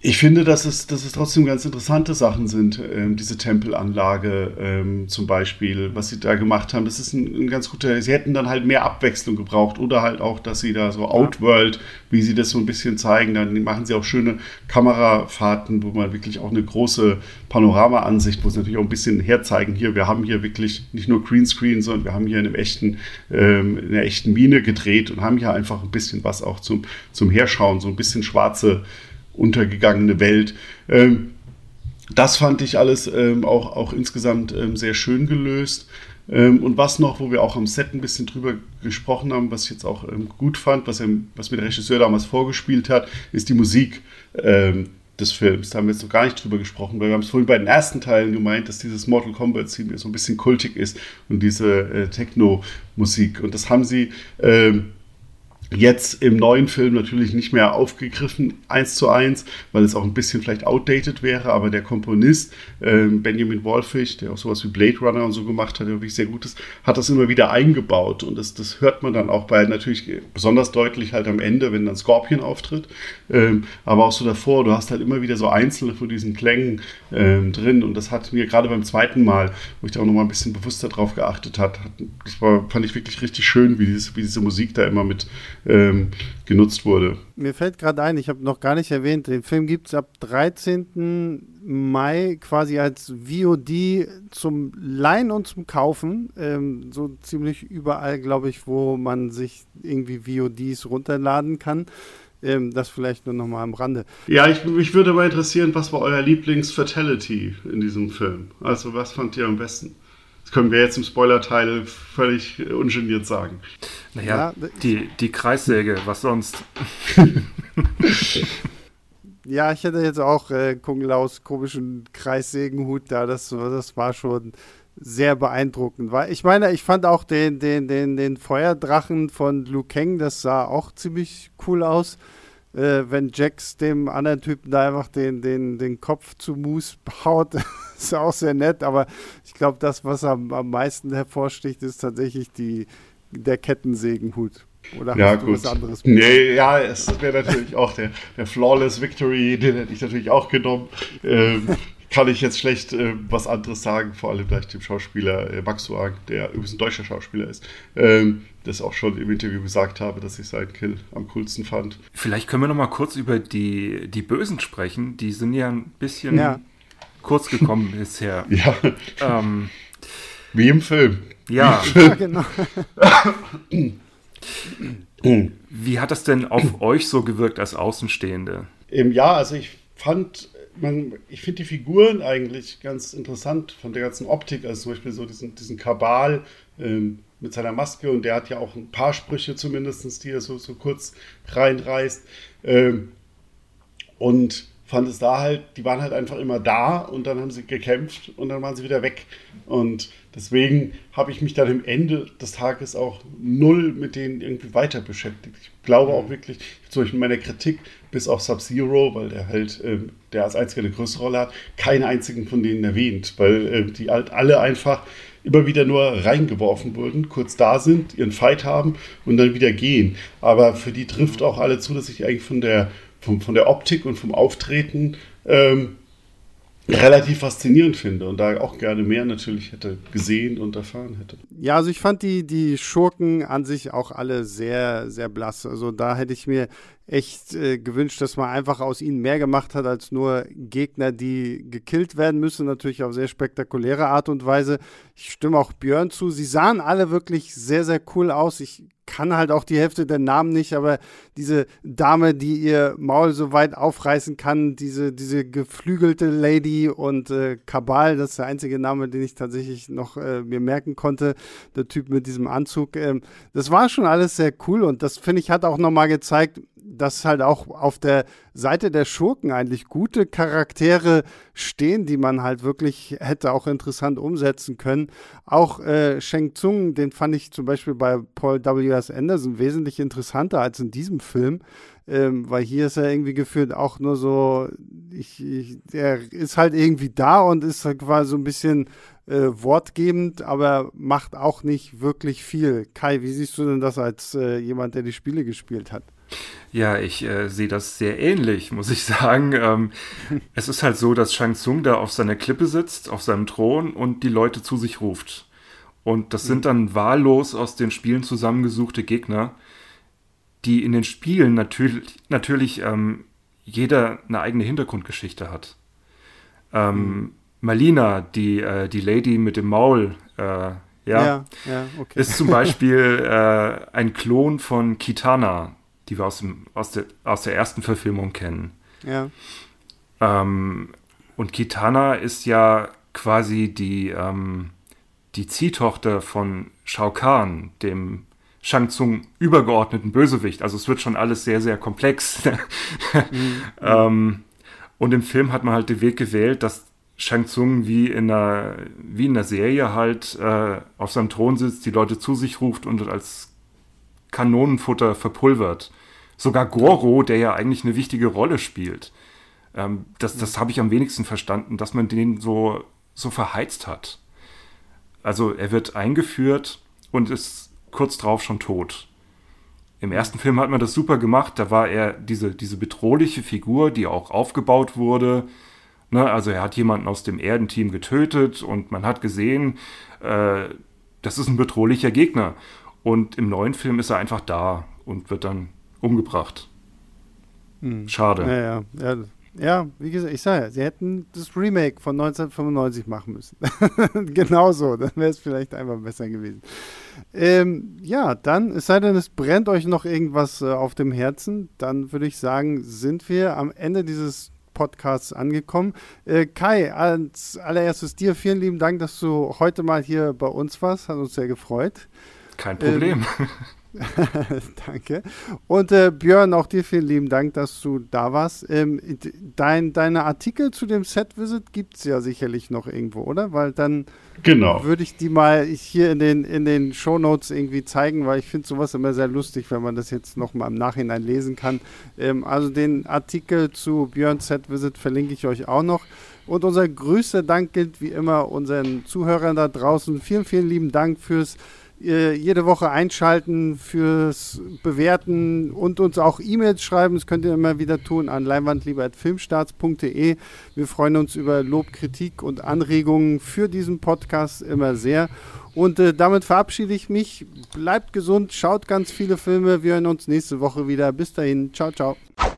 ich finde, dass es, dass es trotzdem ganz interessante Sachen sind. Ähm, diese Tempelanlage ähm, zum Beispiel, was sie da gemacht haben, das ist ein, ein, ganz guter. Sie hätten dann halt mehr Abwechslung gebraucht oder halt auch, dass sie da so Outworld, wie sie das so ein bisschen zeigen, dann machen sie auch schöne Kamerafahrten, wo man wirklich auch eine große Panorama-Ansicht, wo sie natürlich auch ein bisschen herzeigen. Hier, wir haben hier wirklich nicht nur Greenscreen, sondern wir haben hier in, einem echten, ähm, in einer echten Mine gedreht und haben hier einfach ein bisschen was auch zum, zum Herschauen, so ein bisschen schwarze untergegangene Welt. Ähm, das fand ich alles ähm, auch, auch insgesamt ähm, sehr schön gelöst. Ähm, und was noch, wo wir auch am Set ein bisschen drüber gesprochen haben, was ich jetzt auch ähm, gut fand, was, er, was mir der Regisseur damals vorgespielt hat, ist die Musik ähm, des Films. Da haben wir jetzt noch gar nicht drüber gesprochen, weil wir haben es vorhin bei den ersten Teilen gemeint, dass dieses Mortal Kombat-Theme so ein bisschen kultig ist und diese äh, Techno-Musik. Und das haben sie Jetzt im neuen Film natürlich nicht mehr aufgegriffen, eins zu eins, weil es auch ein bisschen vielleicht outdated wäre, aber der Komponist äh, Benjamin Wolfig, der auch sowas wie Blade Runner und so gemacht hat, der wirklich sehr gut ist, hat das immer wieder eingebaut und das, das hört man dann auch bei natürlich besonders deutlich halt am Ende, wenn dann Scorpion auftritt, ähm, aber auch so davor, du hast halt immer wieder so einzelne von diesen Klängen ähm, drin und das hat mir gerade beim zweiten Mal, wo ich da auch nochmal ein bisschen bewusster drauf geachtet hat das war, fand ich wirklich richtig schön, wie, dieses, wie diese Musik da immer mit ähm, genutzt wurde. Mir fällt gerade ein, ich habe noch gar nicht erwähnt, den Film gibt es ab 13. Mai quasi als VOD zum Leihen und zum Kaufen. Ähm, so ziemlich überall, glaube ich, wo man sich irgendwie VODs runterladen kann. Ähm, das vielleicht nur noch mal am Rande. Ja, ich, mich würde mal interessieren, was war euer Lieblings-Fatality in diesem Film? Also, was fand ihr am besten? Das können wir jetzt im Spoiler-Teil völlig ungeniert sagen. Naja, ja, die, die Kreissäge, was sonst? ja, ich hätte jetzt auch äh, Kunglaus komischen Kreissägenhut da. Das, das war schon sehr beeindruckend. Ich meine, ich fand auch den, den, den, den Feuerdrachen von Liu Kang, das sah auch ziemlich cool aus äh, wenn Jax dem anderen Typen da einfach den, den, den Kopf zu Moose haut, ist auch sehr nett, aber ich glaube, das, was am, am meisten hervorsticht, ist tatsächlich die, der Kettensägenhut. Oder ja, hast du gut. was anderes? Nee, ja, es wäre natürlich auch der, der Flawless Victory, den hätte ich natürlich auch genommen. Ähm, kann ich jetzt schlecht äh, was anderes sagen, vor allem gleich dem Schauspieler äh, Max Suang, der übrigens ein deutscher Schauspieler ist, ähm, das auch schon im Interview gesagt habe, dass ich seinen Kill am coolsten fand. Vielleicht können wir noch mal kurz über die, die Bösen sprechen. Die sind ja ein bisschen ja. kurz gekommen bisher. Ja. Ähm, Wie im Film. Ja. ja genau. Wie hat das denn auf euch so gewirkt als Außenstehende? Jahr, also ich fand man, ich finde die Figuren eigentlich ganz interessant von der ganzen Optik. Also zum Beispiel so diesen, diesen Kabal ähm, mit seiner Maske und der hat ja auch ein paar Sprüche zumindest, die er so, so kurz reinreißt. Ähm, und fand es da halt, die waren halt einfach immer da und dann haben sie gekämpft und dann waren sie wieder weg. Und deswegen habe ich mich dann am Ende des Tages auch null mit denen irgendwie weiter beschäftigt. Ich glaube auch wirklich, zum Beispiel in meiner Kritik, bis auf Sub-Zero, weil der halt, äh, der als einziger eine größere Rolle hat, keinen einzigen von denen erwähnt, weil äh, die halt alle einfach immer wieder nur reingeworfen wurden, kurz da sind, ihren Fight haben und dann wieder gehen. Aber für die trifft auch alle zu, dass ich eigentlich von der vom, von der Optik und vom Auftreten ähm, relativ faszinierend finde und da auch gerne mehr natürlich hätte gesehen und erfahren hätte. Ja, also ich fand die, die Schurken an sich auch alle sehr, sehr blass. Also da hätte ich mir echt äh, gewünscht, dass man einfach aus ihnen mehr gemacht hat als nur Gegner, die gekillt werden müssen, natürlich auf sehr spektakuläre Art und Weise. Ich stimme auch Björn zu. Sie sahen alle wirklich sehr, sehr cool aus. Ich kann halt auch die Hälfte der Namen nicht, aber diese Dame, die ihr Maul so weit aufreißen kann, diese, diese geflügelte Lady und äh, Kabal, das ist der einzige Name, den ich tatsächlich noch äh, mir merken konnte, der Typ mit diesem Anzug. Ähm, das war schon alles sehr cool und das finde ich hat auch nochmal gezeigt, dass halt auch auf der Seite der Schurken eigentlich gute Charaktere stehen, die man halt wirklich hätte auch interessant umsetzen können. Auch äh, Sheng Tsung, den fand ich zum Beispiel bei Paul W.S. Anderson wesentlich interessanter als in diesem Film. Ähm, weil hier ist er irgendwie gefühlt auch nur so, ich, ich, der ist halt irgendwie da und ist halt quasi so ein bisschen äh, wortgebend, aber macht auch nicht wirklich viel. Kai, wie siehst du denn das als äh, jemand, der die Spiele gespielt hat? Ja, ich äh, sehe das sehr ähnlich, muss ich sagen. Ähm, es ist halt so, dass Shang Tsung da auf seiner Klippe sitzt, auf seinem Thron und die Leute zu sich ruft. Und das sind dann wahllos aus den Spielen zusammengesuchte Gegner, die in den Spielen natürlich, natürlich ähm, jeder eine eigene Hintergrundgeschichte hat. Ähm, mhm. Malina, die, äh, die Lady mit dem Maul, äh, ja, ja, ja okay. ist zum Beispiel äh, ein Klon von Kitana, die wir aus, dem, aus, der, aus der ersten Verfilmung kennen. Ja. Ähm, und Kitana ist ja quasi die, ähm, die Ziehtochter von Shao Kahn, dem Shang Tsung übergeordneten Bösewicht. Also es wird schon alles sehr, sehr komplex. mhm. ähm, und im Film hat man halt den Weg gewählt, dass Shang Tsung wie in einer, wie in einer Serie halt äh, auf seinem Thron sitzt, die Leute zu sich ruft und als Kanonenfutter verpulvert. Sogar Goro, der ja eigentlich eine wichtige Rolle spielt. Ähm, das das habe ich am wenigsten verstanden, dass man den so, so verheizt hat. Also er wird eingeführt und ist kurz drauf schon tot. Im ersten Film hat man das super gemacht, da war er diese, diese bedrohliche Figur, die auch aufgebaut wurde. Ne, also er hat jemanden aus dem Erdenteam getötet und man hat gesehen, äh, das ist ein bedrohlicher Gegner. Und im neuen Film ist er einfach da und wird dann umgebracht. Hm. Schade. Ja, ja, ja. Ja, wie gesagt, ich sage ja, sie hätten das Remake von 1995 machen müssen. Genauso, dann wäre es vielleicht einfach besser gewesen. Ähm, ja, dann, es sei denn, es brennt euch noch irgendwas äh, auf dem Herzen, dann würde ich sagen, sind wir am Ende dieses Podcasts angekommen. Äh, Kai, als allererstes dir vielen lieben Dank, dass du heute mal hier bei uns warst. Hat uns sehr gefreut. Kein Problem. Ähm, Danke. Und äh, Björn, auch dir vielen lieben Dank, dass du da warst. Ähm, dein, deine Artikel zu dem Set-Visit gibt es ja sicherlich noch irgendwo, oder? Weil dann genau. würde ich die mal hier in den, in den Shownotes irgendwie zeigen, weil ich finde sowas immer sehr lustig, wenn man das jetzt noch mal im Nachhinein lesen kann. Ähm, also den Artikel zu Björn Set-Visit verlinke ich euch auch noch. Und unser größter Dank gilt wie immer unseren Zuhörern da draußen. Vielen, vielen lieben Dank fürs jede Woche einschalten, fürs Bewerten und uns auch E-Mails schreiben. Das könnt ihr immer wieder tun an leinwandlieber.filmstarts.de. Wir freuen uns über Lob, Kritik und Anregungen für diesen Podcast immer sehr. Und äh, damit verabschiede ich mich. Bleibt gesund, schaut ganz viele Filme. Wir hören uns nächste Woche wieder. Bis dahin. Ciao, ciao.